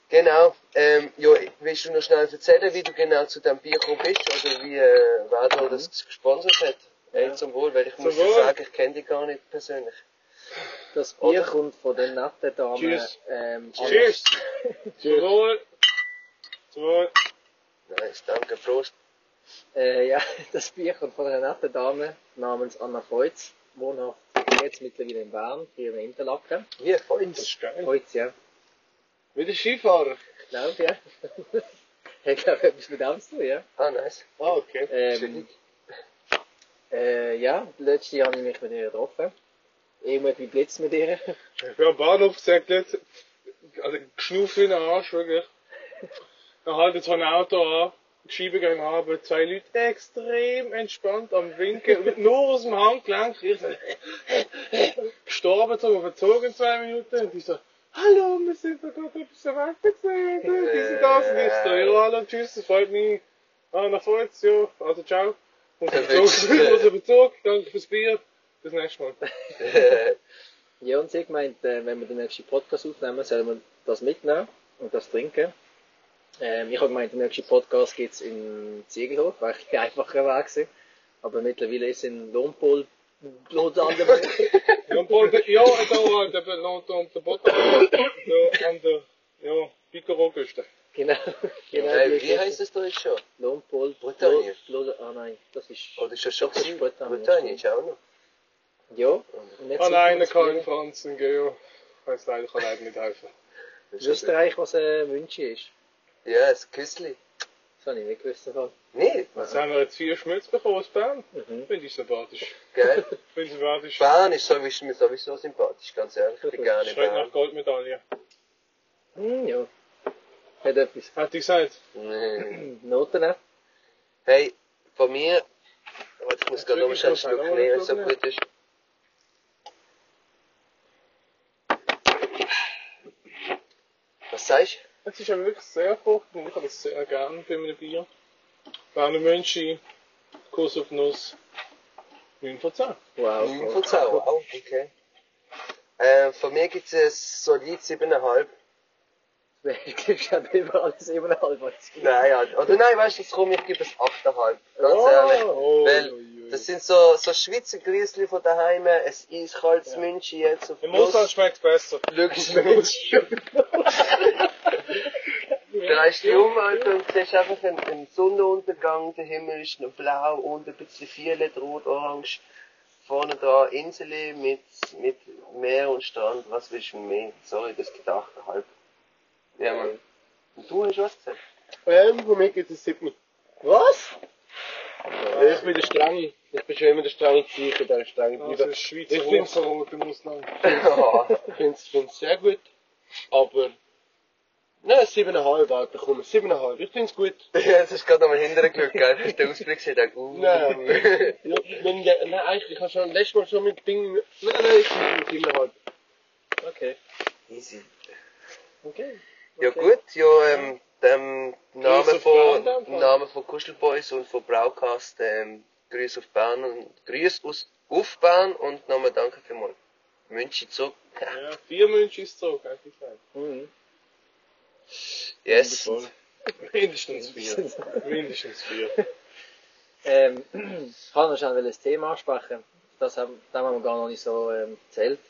Genau, ähm, ja, willst du noch schnell erzählen, wie du genau zu dem Bier gekommen bist, oder wie, äh, wer da das gesponsert hat? Hey, zum Wohl, weil ich muss dir Wohl. sagen, ich kenne dich gar nicht persönlich. Das Bier Oder? kommt von den netten Damen. Tschüss. Ähm, Cheers! Zum Wohl! Zum Wohl! Nice, danke, Prost. Äh, ja, das Bier kommt von einer netten Dame namens Anna Feutz, wohnhaft jetzt mittlerweile in Bern, hier in Interlaken. Wie, Das Freund. ist geil. Feutz, ja. Wie der Skifahrer. Ich glaube, ja. ich glaube, etwas mit dem zu tun, ja. Ah, nice. Ah, okay. Ähm, äh, ja, letztes Jahr habe ich mich mit ihr getroffen. Irgendwann wie Blitz mit ihr. Ich bin am Bahnhof gesegelt, also geschnauft wie ein Arsch, wirklich. Dann haltet so ein Auto an, die gehen runter, zwei Leute extrem entspannt am Winken, nur aus dem Handgelenk. Ich so, gestorben, so verzogen zwei Minuten, und die so, hallo, wir sind da gerade etwas weiter gesehen, diese das, und ich so, ja, hallo, tschüss, das freut mich. Ah, nach vorne, ja, also ciao. Und Bezug, wirklich. also Bezug, danke fürs Bier, bis nächstes Mal. Ja, und sie hat gemeint, äh, wenn wir den nächsten Podcast aufnehmen, sollen wir das mitnehmen und das trinken. Ähm, ich habe gemeint, der nächste Podcast gibt's in Ziegelhof, weil ich einfacher Weg gewesen. Aber mittlerweile ist es in Lompol, Blut an der Ja, da noch da um den Boden, da an der, ja, Piccolo-Küste. Genau, genau. Äh, wie heisst das da jetzt schon? Lompol, Bretagne? Ah nein, das ist, Oder ist das schon? Bretagne, Bretagne ist auch noch. ja. Und jetzt Ah nein, der kann in in Franzen gehen, ja. Ich weiss leider, ich kann leider nicht helfen. Das ist Österreich, was ein Wünsche ist. Ja, das Küssli. Das habe ich nicht gewusst davon. Nee, Jetzt haben wir jetzt vier Schmutz bekommen aus Bern. Mhm. Finde ich sympathisch. gell? Finde ich sympathisch. Bern ist sowieso, mir sowieso sympathisch, ganz ehrlich. Ich bin gerne Schreit nach. Goldmedaille. Hm, ja. Hat etwas. Hätte ich gesagt. Nee. Noten ne? Hey, von mir, warte, ich muss gerade noch einen Schluck nehmen, ich wenn es so gut ist. Was sagst Es ist ja wirklich sehr fruchtig und ich habe das sehr gerne bei einem Bier. Berner Mönchi, Kuss auf Nuss, 9 von 10. Wow. du? 9 von 10, wow, okay. Äh, von mir gibt es solid 7,5. Du gibst ja überall 7,5. Nein, ja, oder nein, weißt du, jetzt komm, ich gebe es 8,5. Ganz Oh, ehrlich. oh, Weil, ui, ui. Das sind so, so Schweizer Grüßli von daheim, es ist kaltes München jetzt auf Im Ausland schmeckt besser. Glücksmünchen. Drehst dich um, Alter, und siehst einfach einen, einen Sonnenuntergang, der Himmel ist noch blau und ein bisschen violet, rot, orange. vorne dran Insel mit, mit Meer und Strand. Was willst du mehr? Sorry, das gedacht halb. Ja, Mann. Und du hast was gesagt? Ähm, für mich gibt es 7. Was? Ja, ich bin der Strenge. Ich bin schon immer der strenge Zeichen, der strenge Also bleiben. ist Schweizer Hochverrot im Ausland. Ja. Ich finde es find's sehr gut. Aber. Nein, 7,5, Alter, komm, 7,5. Ich finde es gut. Ja, das ist gerade nochmal hinterher geschaut, gell? Hast du den Ausblick gesehen? Dachte, uh. Nein, ja, wenn der, nein, eigentlich, ich habe schon letztes Mal schon mit Ding. Nein, nein, ich finde es 7,5. Okay. Easy. Okay. Ja gut, ja, ähm, dem Namen von, dann. Namen von Kuschelboys und von Braucast, ähm, Grüß auf Bern und Grüß aus, auf Bern und nochmal danke vielmals. München zurück. Ja, vier München ist zurück, hätte ich gesagt. Mhm. Yes. Wundervoll. Mindestens vier. Mindestens vier. Ähm, ich kann noch schnell ein Thema ansprechen. Das haben, das haben wir gar noch nicht so ähm, erzählt.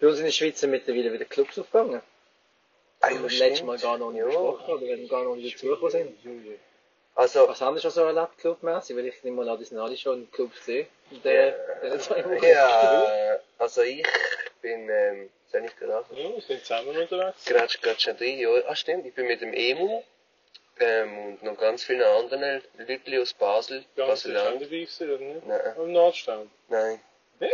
Bei uns in der Schweiz sind mittlerweile wieder Clubs aufgegangen. Ah, ja, wir letztes Mal gar noch nicht Ja. besprochen oder wenn wir gar noch nicht dazugekommen sind. Also, Was haben Sie schon so erlebt, clubmäßig? Weil ich nehme mal an, die sind alle schon in Clubs gesehen. In der, der zwei Wochen. ja, also ich bin, ähm, soll ich gerade? Ja, wir sind zusammen unterwegs. Gratsch, Gratsch, drei Jahre. Ah, stimmt, ich bin mit dem Emu, ähm, und noch ganz vielen anderen Leuten aus Basel, Ganz sicher Basel-Land. dabei gewesen, oder nicht? Nein, Am Nordstern. nein.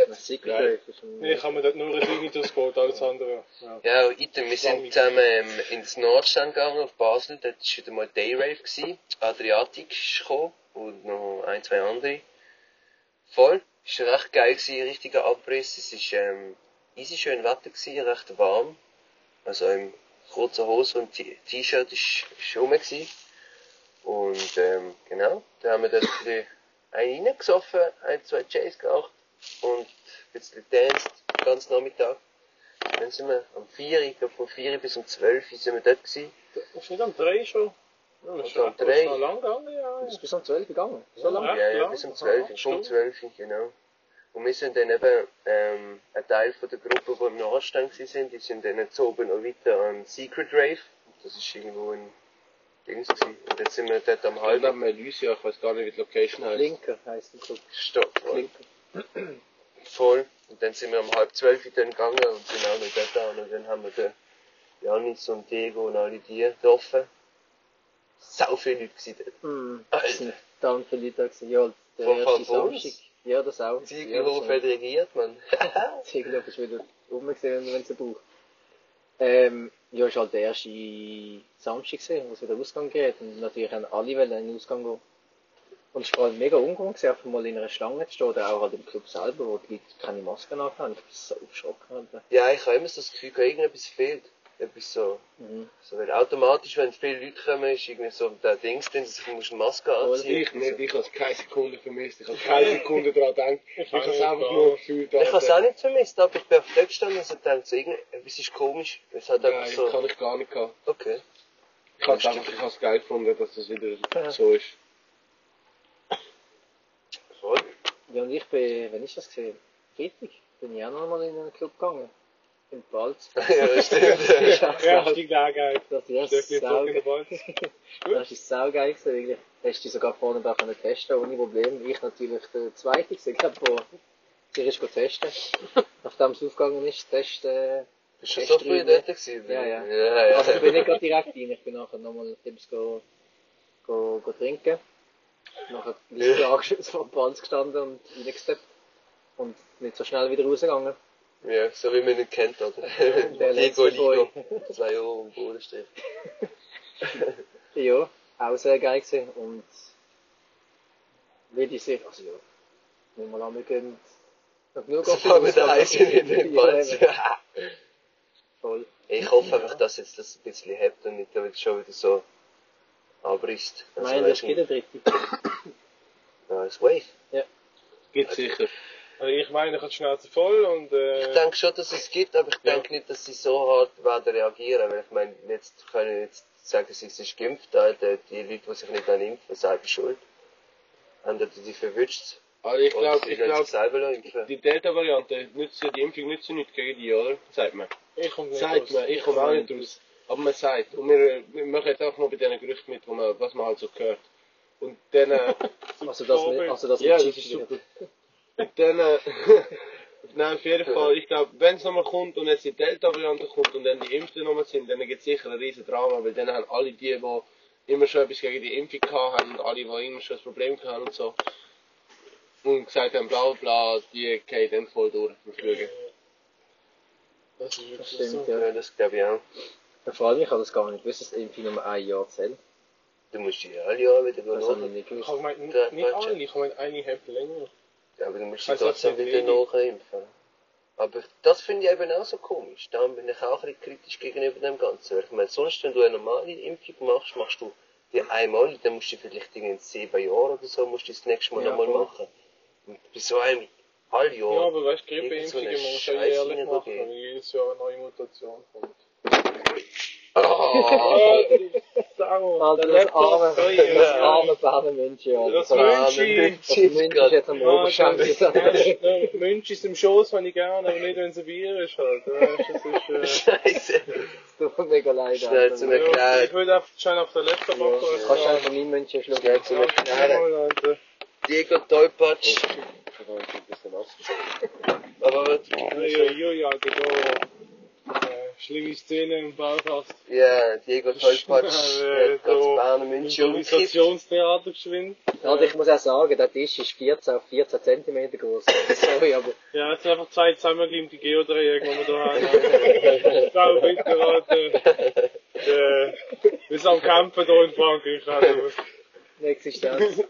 Das Secret Rave ist ein- Nee, ich habe mir dort nur ein Dignitas geholt, alles andere. Ja. Ja, und item, wir sind zusammen ähm, ins Nordstand gegangen, auf Basel. Dort war wieder mal Dayrave. gewesen. Adriatic ist gekommen und noch ein, zwei andere. Voll. Es war recht geil, gewesen, richtiger Abriss. Es war ähm, easy schön Wetter, gewesen, recht warm. Also in kurzer Hose und T-Shirt ist ist rum. Gewesen. Und ähm, genau, da haben wir dort ein bisschen einen reingesoffen, ein, zwei Jays geraucht und ein bisschen danced, den ganzen Nachmittag. Dann sind wir am 4, ich glaube von 4 bis um 12 sind wir dort gewesen. Ist nicht am 3 schon? Ja, das ist am schon, drei. schon lang gegangen, ja. ist bis um 12 gegangen. So lange? Ja, Ja, ja, klar. bis um Aha, 12, um stimmt. 12, genau. Und wir sind dann eben, ähm, ein Teil von der Gruppe, die im Nordstand gewesen sind, die sind dann jetzt oben noch weiter an Secret Rave. Das ist irgendwo in Dings gewesen. Und jetzt sind wir dort am Halb halben neben Elysia, ich weiß gar nicht, wie die Location heißt. Linker heisst der Club. Stopp. Linker. Voll. Und dann sind wir um halb zwölf dann gegangen und sind auch noch dort an. Und dann haben wir den Janis und Diego und alle die getroffen. Sau viele Leute gewesen dort. Mhm. Alter. Dann viele Leute gewesen. Ja, der Von- erste? Samstag. Ja, das auch. Ziegelhof ja, hat regiert, man. Ziegelhof ist wieder rumgesehen, wenn es braucht. Ähm, ja, ist halt der erste Samstag wo es wieder Ausgang geht. Und natürlich haben alle den Ausgang gehen. Und es war vor allem mega ungewohnt, gewesen, einfach mal in einer Schlange zu stehen, oder auch halt im Club selber, wo die Leute keine Masken anhaben. Ich bin so erschrocken. Alter. Ja, ich habe immer so das Gefühl, gehabt, irgendetwas fehlt. Etwas so. Mhm. So, weil automatisch, wenn viele Leute kommen, ist irgendwie so der Dings drin, dass musst eine Maske anziehen. Ich nicht, ich habe es keine Sekunde vermisst. Ich habe keine Sekunde daran gedacht. Ich habe es einfach nur gefühlt. Ich habe es auch nicht vermisst, aber ich bin auf dort gestanden und so gedacht, so, irgendetwas ist komisch. Es hat einfach Nein, so, kann ich gar nicht gehabt. okay. Ich habe es einfach, ich habe es geil gefunden, dass es wieder so ist. Voll. Ja, und ich bin, wann ist das gesehen? Freitag bin ich auch noch mal in einen Club gegangen. In Balz. ja, das stimmt. Ja, richtig da geil. Das ist Stöckli sau zurück in den Wald. Das ist saugeil gewesen, wirklich. Hast du sogar vorne da können testen, ohne Problem. Ich natürlich der Zweite gewesen, ich glaube, wo sie ist testen. Nachdem es aufgegangen ist, testen. Bist du so früh dort gewesen? Ja, ja. ja, ja. Also ich bin nicht gerade direkt rein, ich bin nachher nochmal etwas go, go, go trinken. Nachher ich angeschützt vor dem Balz gestanden und reingesteppt. Und nicht so schnell wieder rausgegangen. ja, so wie man ihn kennt, oder? Der Boy. Ligo. Zwei Jahre am Bodenstrich. Ja, auch sehr geil gewesen. Und wie die sich, also ja, nehmen wir an, wir gehen noch genug So fangen wir daheim sind in den Balz. Voll. Ich hoffe einfach, dass jetzt das ein bisschen hebt und nicht damit schon wieder so abrisst. Also, Nein, das geht der dritte. Ja, das Wave. Gibt sicher. Also ich meine, ich habe die Schnauze voll und Ich äh, denke schon, dass es gibt, aber ich Ja. denke nicht, dass sie so hart werden reagieren. Weil ich meine, jetzt können jetzt sagen, sie sind geimpft, Alter. Die Leute, die sich nicht an impfen, selber schuld. Haben die die verwünscht. Also ich glaube, sie ich glaube, sich selber impfen. die Delta-Variante nützt ja, die Impfung nützt ja nicht gegen die, oder? Sagt man. ich komme nicht Sagt raus. man, ich komme auch nicht raus. Aber man sagt. Und wir, wir machen jetzt auch noch bei diesen Gerüchten mit, wo man, was man halt so hört. Und dann, äh, Also das, mit, also das ja, mit das ist super. dann, äh, nein, auf jeden Fall, ich glaube, wenn es nochmal kommt und jetzt die Delta-Variante kommt und dann die Impften nochmal sind, dann gibt es sicher ein riesen Drama, weil dann haben alle die, die immer schon etwas gegen die Impfung haben und alle, die immer schon ein Problem hatten und so, und gesagt haben, bla bla die gehen dann voll durch mit Flügen. Das ist Das wirklich stimmt, so. Ja, das glaube ich auch. Vor allem, ich habe das gar nicht gewusst, dass Impfung nur ein Jahr zählt. Du musst die alle Jahre wieder Das habe ich nicht Ich gewusst. habe gemeint, Der nicht alle, ich gemeint, eine hat länger. Ja, aber du musst die Also, trotzdem wieder nachimpfen. Aber das finde ich eben auch so komisch. Da bin ich auch ein bisschen kritisch gegenüber dem Ganzen. Weil Ich meine, sonst, wenn du eine normale Impfung machst, machst du die einmal, dann musst du vielleicht in sieben Jahren oder so, musst du das nächste Mal Ja, nochmal machen. Und bei so einem, alle Ja, aber weißt du, so Grippeimpfungen eine muss man schon Scheiße jährlich machen, weil jedes Jahr eine neue Mutation kommt. Oh, Also der das Laptop, arme, das arme Bernenmünchen, ja. Das Das Münchi. Münchi ist jetzt am Ja, Oberschenkel. das- Münchis im Schoß habe ich gerne, aber nicht, wenn es ein Bier ist halt. Das ist, äh, Scheiße. Es tut mir mega leid. Schnell zum Erklären. ja, ich würde auf, schon auf den Laptop Ja, machen. Kannst du einfach meinen München schlucken? Schnell zum Erklären. Alter. Diego Tollpatsch. Aber was? Uiuiui, Alter, da. Äh, schlimme Szene im Baukast. Ja, Diego Tollpatsch. Äh, hat ganz so Bern München umgekippt. Improvisationstheater geschwind. Also ich muss auch sagen, der Tisch ist 14 auf 14 cm groß. Sorry, aber Ja, es sind einfach zwei zusammengeklimmte Geodreieck, die wir da haben. Sau Alter. Äh, wir sind am Campen hier in Frankreich, also. eine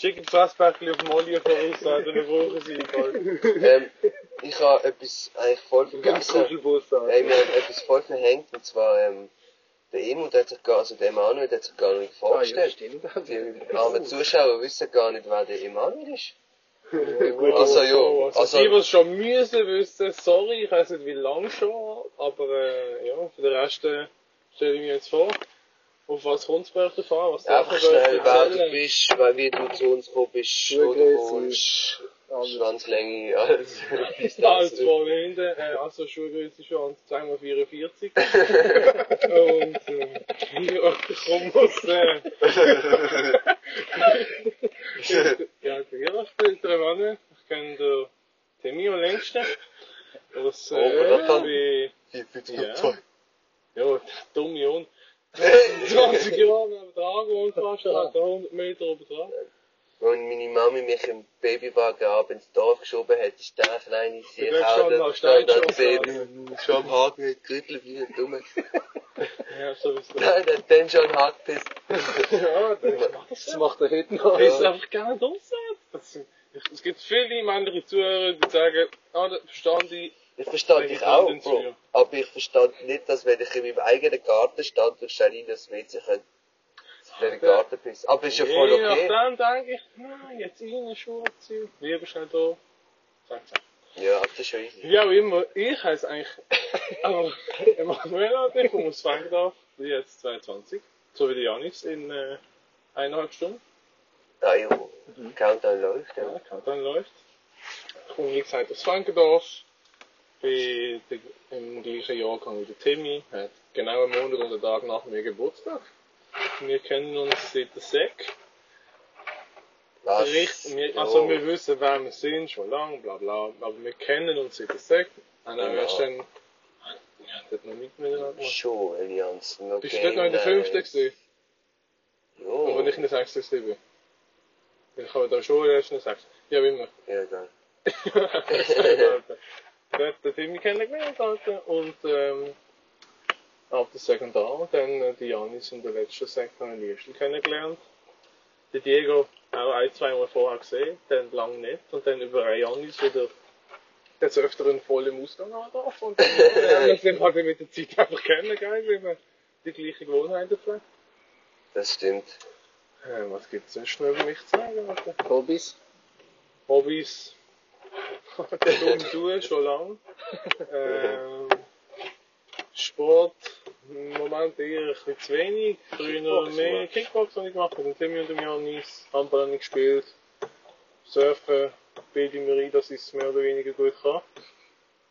Schick ein Fresspäckchen auf Molly voraus, Alter, dann brauchen sie ihn bald. ähm, ich habe etwas eigentlich voll vergessen. Hey, haben etwas voll verhängt, und zwar, ähm, der Emu, der hat sich gar, also der Emanuel, der hat sich gar nicht Ah, ja, vorgestellt. stimmt. Die armen Zuschauer wissen gar nicht, wer der Emanuel ist. Gut, Also, ja, oh, also, also- die, die es schon müssen wissen, sorry, ich weiß nicht wie lange schon, aber äh, ja, für den Rest äh, stelle ich mir jetzt vor. Auf was kommt es bei euch davon? Was darf Einfach schnell, wer du bist, weil wie du zu uns gekommen bist, wo du Schuhgröße. Schwanzlänge, alles. Alles vorne hinten, äh, also Schuhgröße schon 2x44. Und äh, ja, ich komme aus, äh, ja, ja, spielt der Mann. Ich kenne den Timmy am längsten. Aus, Oh, äh, Bratan. wie, Ja. ja, der dumme Hund. 20 Jahre neben dran gewohnt fast, hat er 100 Meter oben dran. Wenn meine Mami mich im Babywagen abends ins Dorf geschoben hat, ist der kleine Der dort stand noch stand da Steinschutz Baby, schon am Haken mit Gürtel wie ein Dummer. Ja, so ist das. Nein, der hat dann schon Haken gepisst. Ja, das Das macht er heute noch. Ich ist einfach gerne draussen. Das, es gibt viele männliche Zuhörer, die sagen, ah, das verstand ich. Ich verstehe dich ich auch, dann Bro. Aber ich verstehe nicht, dass wenn ich in meinem eigenen Garten stand und stelle in das WC könnte, in den Garten pissen. Aber ist ja voll okay. nachdem denke ich, nein, jetzt rein, Schuhe ziehen, lieber schnell da. Zack, zack. Ja, das ist schon easy. Wie auch immer, ich heiße eigentlich, aber Emanuela, ich komme aus Frankdorf, bin jetzt 22, so wie der Janis in äh, eineinhalb Stunden. Ah, jo. Countdown läuft, Ja, ja. Countdown läuft. Ich komme wie gesagt aus Frankendorf, bin de- im gleichen Jahrgang wie der Timmy, hat genau einen Monat und einen Tag nach mir Geburtstag. Wir kennen uns seit der Sek. Was? Wir, also wir wissen, wer wir sind, schon lange, bla bla, aber wir kennen uns seit der Sek. Und dann Ja. erst dann, ja, das noch nicht miteinander gemacht. Schon, Allianzen, okay. Bist du dort noch in der fünften gewesen? Jo. Aber nicht in der sechsten gewesen? Ich habe da schon erst in der sechsten. Ja, wie immer. Ja, egal. Den Timmy kennengelernt, Alter, und ähm, ab der Sekundar dann äh, die Janis in der letzten Sekundar in Liestel kennengelernt. Der Diego auch ein, zwei Mal vorher gesehen, dann lang nicht, und dann über ein Janis wieder des Öfteren voll im Ausgang angetroffen und dann haben wir uns halt mit der Zeit einfach kennengelernt, weil wir die gleiche Gewohnheiten pflegen. Das stimmt. Äh, was gibt es sonst noch über mich zu sagen? Alter? Hobbys? Hobbys. Dumm tun, schon lang. Ähm, Sport, im Moment eher ein bisschen zu wenig. Früher Kickboxen, mehr ja. Kickboxen habe ich gemacht, mit dem Timmy und dem Janis. Handball habe ich gespielt. Surfen bilde ich mir ein, dass ich es mehr oder weniger gut kann.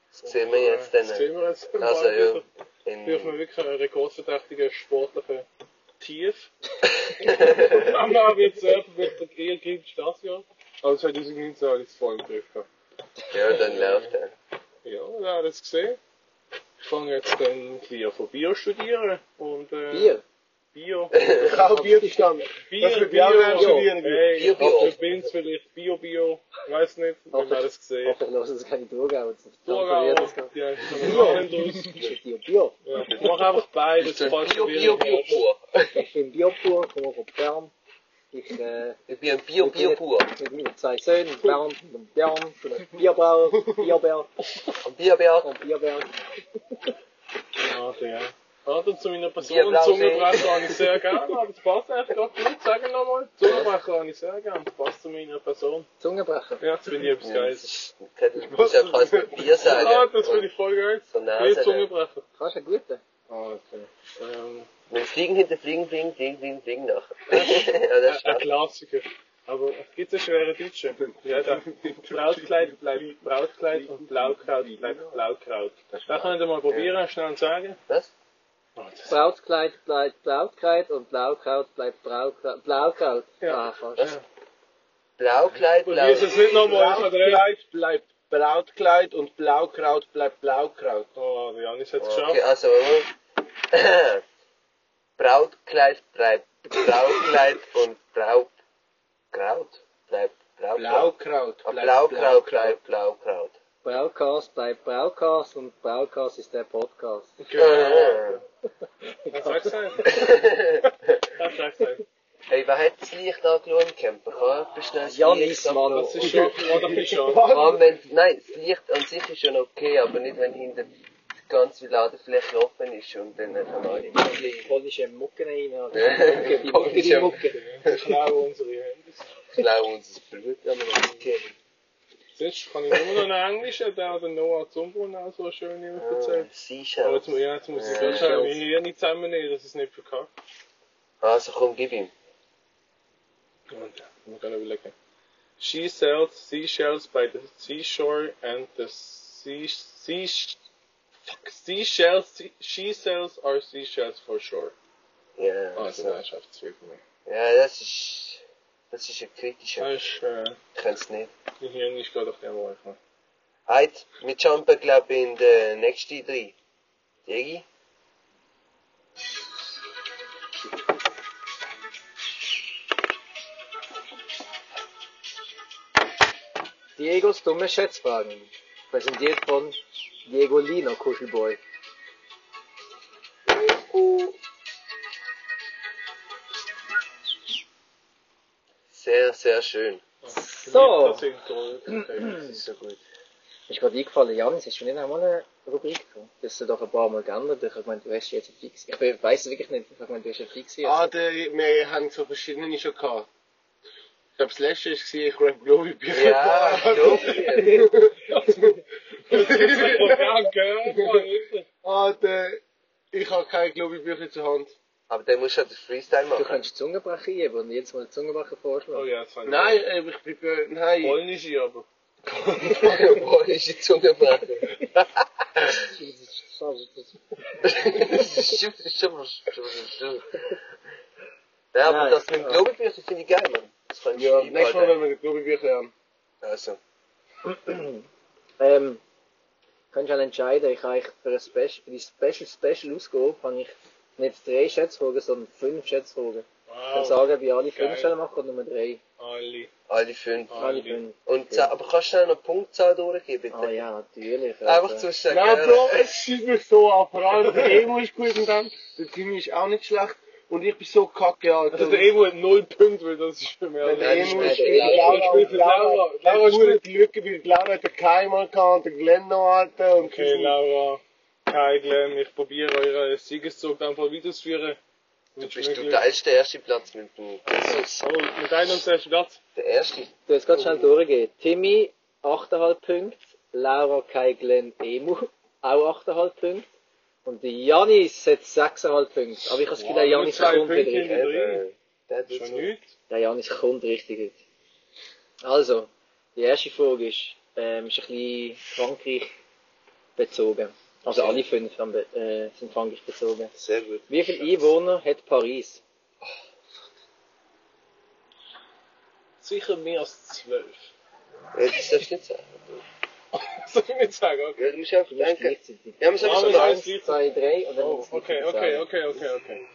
Das sehen wir jetzt Das dann. sehen wir jetzt Also, ja. In, Dürfen wir wirklich einen rekordverdächtigen sportlichen Tief. Aber wird surfen, wird der eher kritisch das Jahr. Also 2019 habe ich es voll im Griff gehabt. Ja, dann läuft er. Ja, wer hat es gesehen? Ich fange jetzt dann bisschen von Bio studieren und äh, Bier. Bio. Ich habe Bier verstanden. Bier, für Bio, Bier studieren? Hey, Bio, Bio. Bio, bin's vielleicht Bio, Bio, weiß nicht, wir werden es gesehen. Hoffentlich lassen sie keine. Thurgau, Das ja, ich kann noch nicht. Bio, Bio. Ja, mach einfach beides, Bio, Bio, Bio pur. Ich bin Biopur, komme von Bern. Ich, äh, Ich bin ein Bio, Bio pur. mit meinen zwei Söhnen, Bernd und Björn, bin ein Bierbrauer, Bierberg Ein Bierberg. und Bierberg. Ah, ja. Also zu meiner Person, Zungenbrecher habe ich sehr gerne, aber das passt eigentlich gerade gut. Sag nochmal, Zungenbrecher habe ich sehr gerne, das passt zu meiner Person. Zungenbrecher. Ja, das finde ich etwas Geiles. das muss ja fast mit Bier sagen. Ah, das finde ich voll geil. So. Zungenbrecher. Kannst du einen guten? Ah, okay. Ähm, Mit Fliegen hinter Fliegen, Fliegen, Fliegen, Fliegen, Fliegen nach. ja, das ist ein Klassiker. Aber es gibt einen schweren Deutschen. Ja, da. Brautkleid bleibt Brautkleid und Blaukraut bleibt Blaukraut. Da könnt ihr mal probieren, schnell und sagen. Was? Oh, das Brautkleid bleibt Brautkleid und Blaukraut bleibt Braukraut. Blaukraut. Ja. Ah, fast. Was? Blaukleid, Probier Blau. es nicht nochmal. Brautkleid bleibt Brautkleid und Blaukraut bleibt Blaukraut. Oh, Janis hat es Okay, geschafft. also. Brautkleid bleibt Brautkleid und Braukraut bleibt Braukraut. Blaukraut bleibt Blaukraut bleibt Blaukraut. Braucast bleibt Braucast und Braucast ist der Podcast. Genau. Was sagst du? Was sagst du? Hey, wer hat das Licht angeschaut im Camper? Kann jemand schnell das Janis, Licht Mann. Das ist schon, doch nicht schon. Wenn, nein, das Licht an sich ist schon okay, aber nicht, wenn hinter ganze Ladefläche offen ist und dann kann man mehr Polnische Mucken rein. Mucke, die Mucke, die Mucke. Klauen unsere Handys. klauen unser Blut, aber noch nicht Sonst kann ich nur noch einen Englischen, der hat Noah Zumbrunn auch so schön immer erzählt. Aber Seashells. jetzt, ja, jetzt muss ich ganz schnell meine Hirne zusammennehmen, dass es nicht verkackt. Also komm, gib ihm. Und wir können überlegen. She sells seashells by the seashore and the sea, sea, fuck, seashells, sea- she sells are seashells for sure. Ja, also, das viel für mich. ja, das ist, das ist ein kritischer. Das ist, äh, Ich kann's nicht. mein Hirn ist gerade auf dem Wolf. Heute, wir jumpen, glaub ich, in den nächsten drei. Digi? Diegos dumme Schätzfragen. Präsentiert von Diego Lino, Kuschelboy. Sehr, sehr schön. So. Ist so gut. Ist gerade eingefallen, Janis, hast du nicht einmal eine Rubrik gehabt? Das hast du doch ein paar Mal geändert. Ich meine, du hast jetzt eine fix. Ich weiss wirklich nicht. Ich meine, du hast eine fix. Ah, der, wir haben so verschiedene schon gehabt. Ich glaube, das letzte war, ich rap Glowy Bücher. Ja, Globi. Danke. Ah, der, ich habe keine Glowy Bücher zur Hand. Aber dann musst du halt den Freestyle Du machen. kannst Zungenbrecher geben und jetzt mal Zungenbrecher Oh vorschlagen. ja, das fand ich Nein, äh, ich bin, äh, nein. Polnische aber. Polnische Zungenbrecher. Ja, aber das mit dem Globebücher finde ich geil, Mann. Das kann ich Ja, nächstes Mal, wenn wir Glowy Bücher haben. Also, Ähm, kannst du halt entscheiden, ich habe für, ein Special, für die Special Special Ausgabe habe ich nicht drei Schätzfragen, sondern fünf Schätzfragen. Ich kann Wow, sagen, wie alle fünf. Stellen machen oder nur drei. alle. alle fünf. Alle fünf. Und, za- aber kannst du noch Punktzahl durchgeben, bitte? Ah ja, natürlich. Einfach Also, zu schnell. Nein, Bro, es schießt mich so an. Vor allem der Emo ist gut und dann, der Timmy ist auch nicht schlecht. Und ich bin so kacke, Alter. Also der Evo hat null Punkte, weil das ist für mich der Emo ist, ist spielt Laura. Laura und Laura. Laura. Ist gut Glück, weil Laura hat den Kai mal gehabt und den Glenn noch, Alter. Und Okay, Laura, Kai, Glenn, ich probiere euren Siegeszug einfach weiterzuführen. Du bist du teilst den ersten Platz mit dem Jesus. Oh, mit einem und ersten Platz. Der erste. Du jetzt ganz schnell durchgehen. Timmy, 8,5 Punkte. Laura, Kai, Glenn, Emu, auch 8,5 Punkte. Und der Janis hat 6,5 Punkte. Aber ich habe das Gefühl, der Janis kommt wieder. Eben. Der tut Schon so. nichts. Der Janis kommt richtig gut. Also, die erste Frage ist, ähm, ist ein bisschen Frankreich bezogen. Also alle fünf haben, be- äh, sind Frankreich bezogen. Sehr gut. Wie viele Einwohner hat Paris? sicher mehr als 12. Ja, das darfst du nicht sagen. Soll ich nicht sagen? Okay. Ja, du musst einfach Du musst denken. gleichzeitig. Ja, man soll Ja, so wir sagen- Eins, zwei, drei und dann Oh, okay, okay, okay, okay, okay.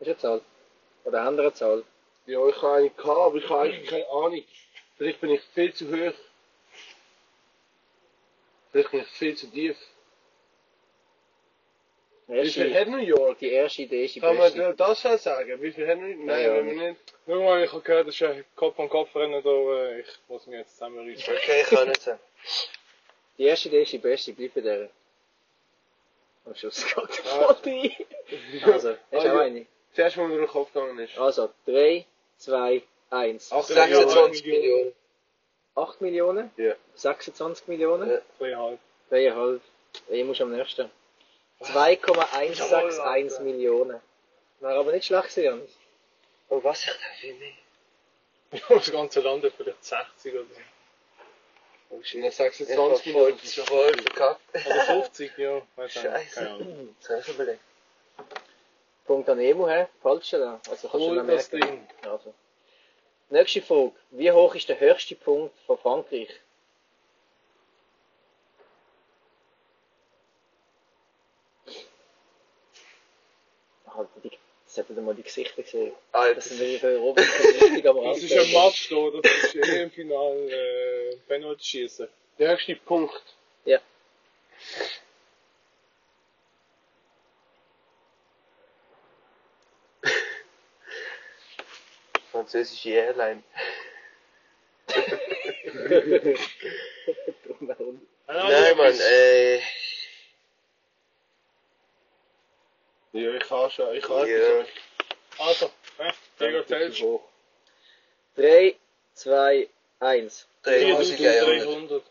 Ist eine Zahl. Oder eine andere Zahl. Ja, ich habe eine gehabt, aber ich habe eigentlich keine Ahnung. Vielleicht bin ich viel zu hoch. Vielleicht bin ich viel zu tief. Die Wie viel hat New York? die erste Idee ist die Kann man beste. das schon sagen? Wie viel hat New York? Nein, Ja, ja. wenn wir nicht. Schau mal, ich habe gehört, das ist ein Kopf an Kopf rennen da. äh, Ich muss mich jetzt zusammenreißen. Okay, ich kann nicht sagen. Die erste Idee ist die beste, bleib bei der. Am Schluss geht der Ah. voll rein. Also, hast du Ah, auch eine? Zuerst mal durch den Kopf gegangen ist. Also, 3, 2, 1. Ach, 26 Millionen. 8 Millionen? Ja. 26 Millionen? Ja. Zweieinhalb. 3,5. Ich muss am nächsten. 2,161 Millionen. Wäre aber nicht schlecht gewesen, Janis. Und was ich darf ich nicht. Das ganze Land hat vielleicht 60 oder so. Oh shit. Dann sagst du Ich hab 20 voll, Minuten. voll verkackt. Oder 50, ja. Weiß. Scheiße. Keine Ahnung. Jetzt kann ich überlegen. Punkt an Emu, hä? Falsch da. Also kannst du Hol noch das merken. Ding. Also. Nächste Frage. Wie hoch ist der höchste Punkt von Frankreich? Halt, die, das hättet ihr mal die Gesichter gesehen. Alter. Das sind wir für richtig am Das ist ein Match da, das ist eh im Finale äh, Penalty schießen. Der höchste Punkt. Ja. Französische Airline. Nein, Mann, äh. Ja, ich habe schon. Ich habe Ja. Also, äh, Gregor zählst. hoch. 3, 2, 1. 3100. 4300.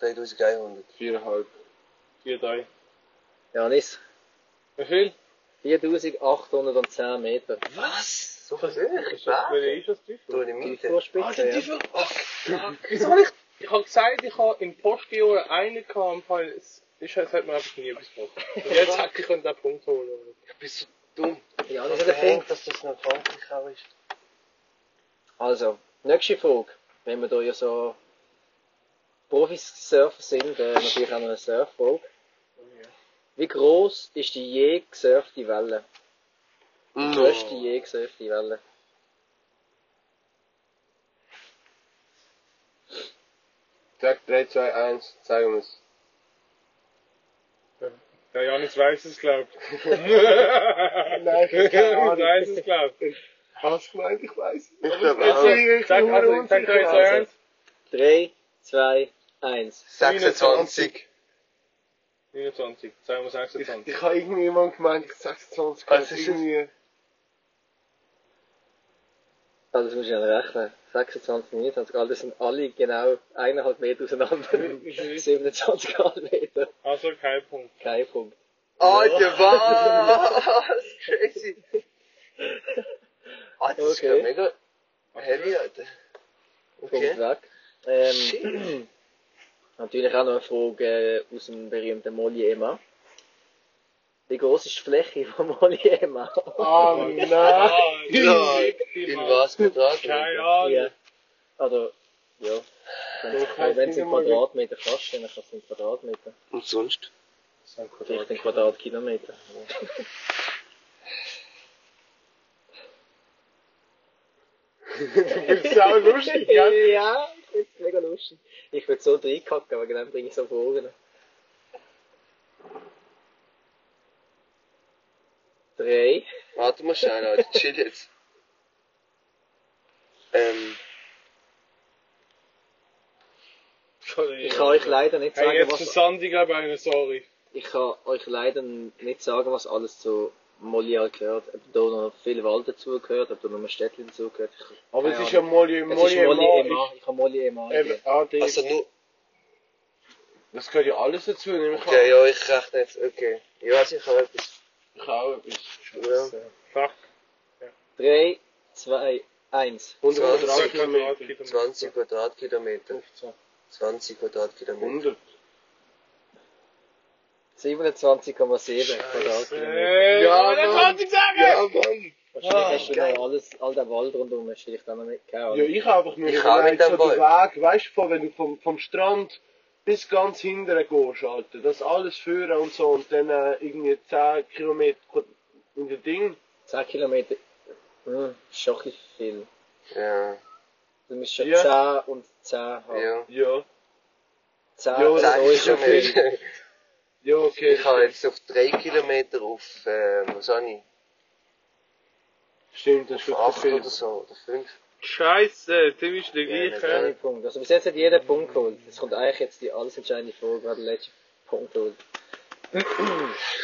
3100. Viereinhalb. 4, 3. Janis. Wie viel? 4810 Meter. Was? So viel? Ist das, welche ist das tief? Du in die Die Mitte. Vorspitze, ja. Wieso habe ich, ich habe gesagt, ich habe im Postgeo einen gehabt, es, ist, es hat mir einfach nie. Und jetzt hätte ich den Punkt holen. Du bist so dumm. Janis Ich hat den Punkt. denke, dass das noch auch ist. Also, nächste Frage. Wenn wir da ja so Profis-Surfer sind, äh, natürlich auch noch eine Surffrage. Wie groß ist die je gesurfte Welle? Die größte je gesurfte Welle? Sag 3, 2, 1. Zeigen wir es. Der Janis weiß es, glaubt. Nein, ich keine Ahnung. weiß es, glaubt. Hast du gemeint, ich weiß es. Ich glaube es auch. Sag, also, sag euch so ernst. 3, 2, 1. 26. 29. Sagen wir Ich, 26. ich habe irgendjemand gemeint, ich 26. Was ist es? irgendwie. Also, das muss ich ja rechnen. 26 Minuten, also das sind alle genau eineinhalb Meter auseinander. 27,5 Meter. Also kein Punkt. Kein Punkt. Alter, was? Crazy. Ah, das ist Okay. ja mega heavy, Alter. Punkt Okay. weg. Ähm, natürlich auch noch eine Frage äh, aus dem berühmten Molly Emma. Wie groß ist die Fläche von Molly Emma? Ah, nein. Ja, in was Quadrat? Keine Ahnung. Ja. Oder, ja. Wenn es in Quadratmeter kannst, dann kannst du es in Quadratmeter. Und sonst? Vielleicht in Quadratkilometer. Das ist auch lustig, gell? ja, ich finde es mega lustig. Ich würde so reinkacken, aber dann bringe ich so Fragen. Drei. Warte mal schnell, Alter. Chill jetzt. Ähm, Ich kann euch leider nicht Hey, sagen, jetzt ein was, sandiger eine, sorry. ich kann euch leider nicht sagen, was alles zu Molière gehört. Ob da noch viel Wald dazu gehört, ob da noch ein Städtchen dazu gehört. Ich, Aber es ist ja Molly Molly. Emma. Ich habe Molly Emma. Ah, also nur, das gehört ja alles dazu, nehme ich okay, an. ja, ich rechne jetzt, okay. Ja, also ich habe etwas. Ich habe auch etwas. Ja. Fuck. Drei, zwei, eins. 100 20 Quadratkilometer. 20 Quadratkilometer. 15. 20 Quadratkilometer. 100. 27,7 Quadratkilometer. Ja, das wollte ich sagen! Ja, Mann. Wahrscheinlich Ah, hast du geil. noch alles, all den Wald rundum, hast du vielleicht dann noch nicht, Ahnung. Ja, ich habe einfach nur Ich überlegt, so den Weg, weißt du, von, wenn du vom, vom Strand bis ganz hinten gehst, Alter. Das alles führen und so und dann äh, irgendwie 10 Kilometer in der Ding. 10 Kilometer, hm, ist schon viel. Ja, Du musst schon Ja. 10 und 10 haben. ja. Ja. 10 Ja, ist schon viel. Kilometer. Ja, okay. Ich habe jetzt auf 3 Kilometer auf, äh, was habe ich? Stimmt, das ist wirklich 8 viel. oder so, oder 5. Scheiße, Tim ist der Ja, gleiche. Eine Punkt. Also bis jetzt hat jeder Punkt geholt. Es kommt eigentlich jetzt die alles entscheidende Frage, wer den letzten Punkt holt. Ich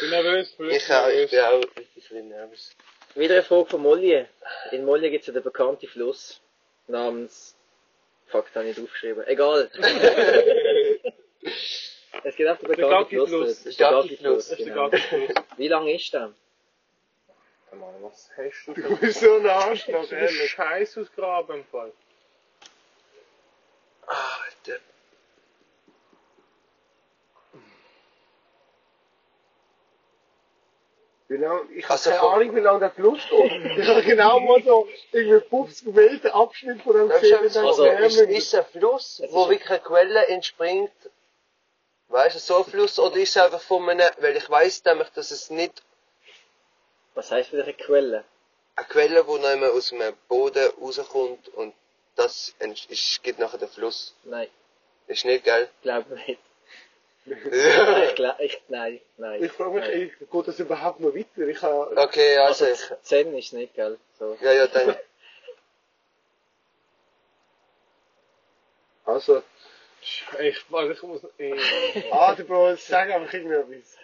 bin nervös, Ich, auch, ich bin auch richtig nervös. Wieder eine Frage von Molly. In Molly gibt es ja den bekannten Fluss namens. Fuck, da habe ich nicht aufgeschrieben. Egal. es gibt auch den bekannten. Fluss. Das Der ist der. Das der Genau. Wie lang ist der? Mann, was hast du Du bist so ein Arschloch, ehrlich. Scheiß ausgraben im Fall? Ah, Alter. Wie lang, ich habe Also keine Ahnung, wie lange der Fluss geht. Ich habe genau mal so irgendwie 50 Meter Abschnitt von Darf See ich mit also, ist, ist ein Fluss, wo wirklich eine Quelle entspringt? Weißt du, so ein Fluss, oder ist es einfach von einem, weil ich weiss nämlich, dass es nicht Was heißt wieder eine Quelle? eine Quelle, die immer aus dem Boden rauskommt und das ist, gibt nachher den Fluss. Nein, Ist nicht, gell? glaube nicht. Nein, ich, glaub, ich, nein, nein. Ich frage mich, nein. ey, geht das überhaupt noch weiter? Ich habe, okay, also, Also, 10 ist nicht, gell? So. ja, ja, dann, also, Ich, warte, ich muss. Ich, ah, du Bro, sag einfach irgendetwas.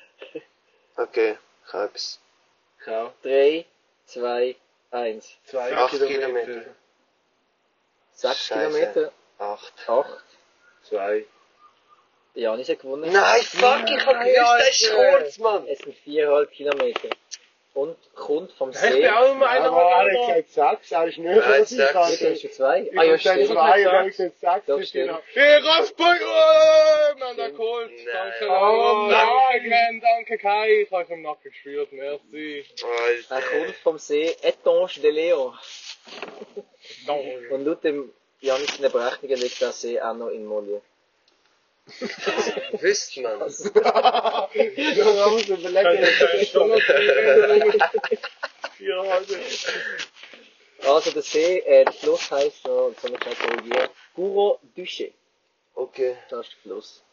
okay, ich habe etwas. Ja, 3, 2, 1. zwei Acht Kilometer. Kilometer. 6 Scheiße. Kilometer, Acht. 8. Zwei. Janis hat gewonnen. Nein, fuck, ich hab gewusst, das ist kurz, Mann! Es sind 4,5 Kilometer. Und kommt vom ich See. bin auch immer einer Aber er hat meiner. gesagt sechs, er ist nicht Nein, ich sechs. kann. Jetzt hast du 2. Ich Ah ja, stimmt. zwei, Ich und er hab hat gesagt sechs. Doch, das stimmt. Hey, Raspberg! Oh, haben den geholt. Nein. Danke, Oh, danke, danke, Kai. Ich habe euch im Nacken gespürt, merci. Er kommt vom See Etange de Leon. Und laut dem Janis in der Berechnung liegt der See auch noch in Molje. Wisst man. Ja, da. Schon noch drei. Vier halbe. Also der See, äh, der Fluss heisst noch, jetzt soll ich schnell korrigieren, Guro Duche. Okay, Das ist der Fluss.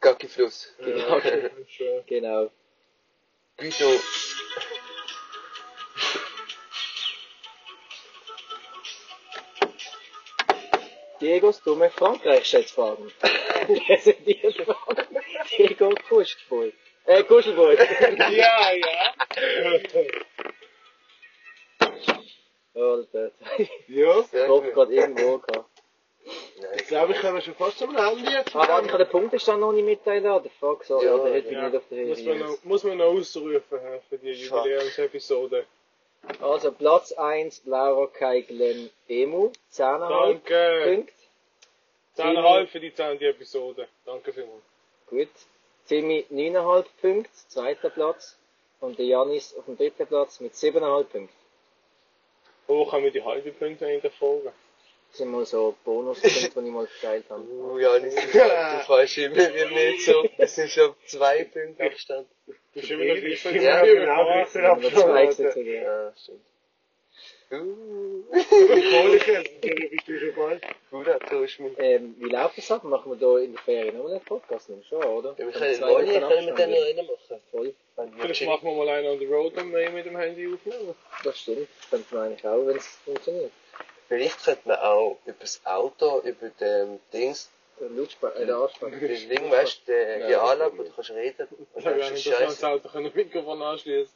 Gaggi-Fluss. Genau. Schön. genau. Guido. Diegos dumme Frankreich-Schätzfragen. Präsentiert von Diego Kuschelboy. Äh, Kuschelboy. Ja, ja. Alter. Ja, Ich hoffe gerade irgendwo gehabt. ich glaube, ich komme schon fast zum Ende jetzt. Ah, warte, ich kann den Punktestand noch nicht mitteilen. Ah, der Fuck, so. Ja, Ja, der hätte ich Ja. nicht auf der Muss man, Höhe. noch, muss man noch ausrufen für die. Jubiläumsepisode. Also, Platz 1, Laura Kai Glenn Emu. 10,5 Danke. Punkte. 10,5 für die 10. Episode. Danke vielmals. Gut. Timmy 9,5 Punkte, zweiter Platz. Und der Janis auf dem dritten Platz mit 7,5 Punkten. Oh, kann mir die halbe Punkte hinterfragen? Das sind mal so Bonuspunkte, die ich mal verteilt habe. Uh, ja, das ist, du fährst immer wieder nicht so. Es sind schon zwei Punkte Abstand. Du bist immer noch gleich viel Ja, genau, zwei gesetzt haben. Ja, stimmt. Dann bist du schon bald. gut, tust mich. Ähm, wie läuft das ab? Machen wir da in der Ferien noch einen Podcast? Nicht schon, oder? Ja, wir Dann können Wochen können wir den noch einen machen. Voll. Vielleicht machen wir mal einen on the road und wir mit dem Handy aufnehmen. Das stimmt. Könnte man eigentlich auch, wenn es funktioniert. Vielleicht könnte man auch über das Auto, über den Dings, Der Lautsprecher, äh, der Ansprecher. das Ding, weißt du, die Ja. Anlage, wo du kannst reden. Und Ich dann habe ist eigentlich das. Auto können Mikrofon anschließen.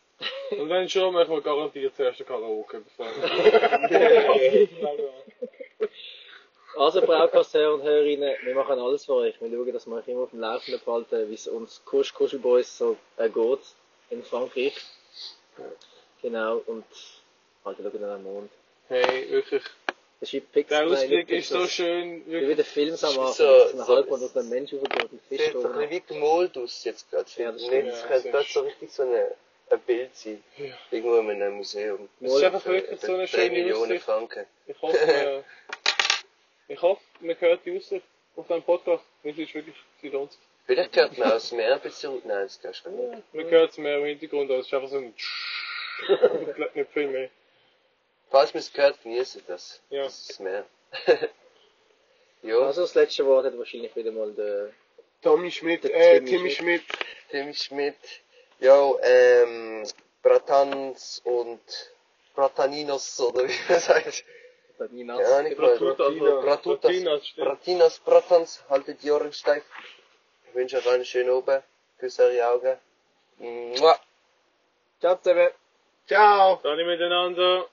Und wenn schon, machen wir garantiert zuerst ein Karaoke. Also, Braukast-Hörer und Hörerinnen, wir machen alles für euch. Wir schauen, dass wir euch immer auf dem Laufenden behalten, wie es uns Kusch Kuschelboys so äh, geht in Frankreich. Genau, und halt, wir schauen dann am Mond. Hey, wirklich. Das ist Pixel. Der Ausblick ist so schön. Wie wie Wirklich. der Film am Anfang, So- dass ein so- Halbmond auf einen Mensch aufgeht und Fisch Sieht so ein bisschen wie gemalt aus jetzt gerade. Ja, das Ja, das ist- so richtig so eine ein Bild sein. Ja. Irgendwo in einem Museum. Es ist einfach wirklich so eine schöne 3 Millionen Aussicht. Franken. Ich hoffe, äh, ich hoffe, man hört die Aussicht auf deinem Podcast. Es ist wirklich, sie lohnt sich. Vielleicht hört man aus dem Meer ein bisschen. Nein, das kannst du nicht. Man hört es mehr im Hintergrund, aber es ist einfach so ein Ich glaube nicht viel mehr. Falls man es gehört, genießen das. Ja. Das ist das Meer. ja, Also das letzte Wort hat wahrscheinlich wieder mal der... Tommy Schmidt, Der äh, Timmy Timmy Schmidt. Tim Schmidt. Ja, ähm, Bratans und Brataninos oder wie man sagt. Nina. Ja, nicht mal. Bratutas, Bratutas. Bratinas. Bratinas, Bratans, haltet die Ohren steif. Ich wünsche euch einen schönen Abend. Küsse eure Augen. Mua. Ciao zusammen. Ciao! Alle miteinander.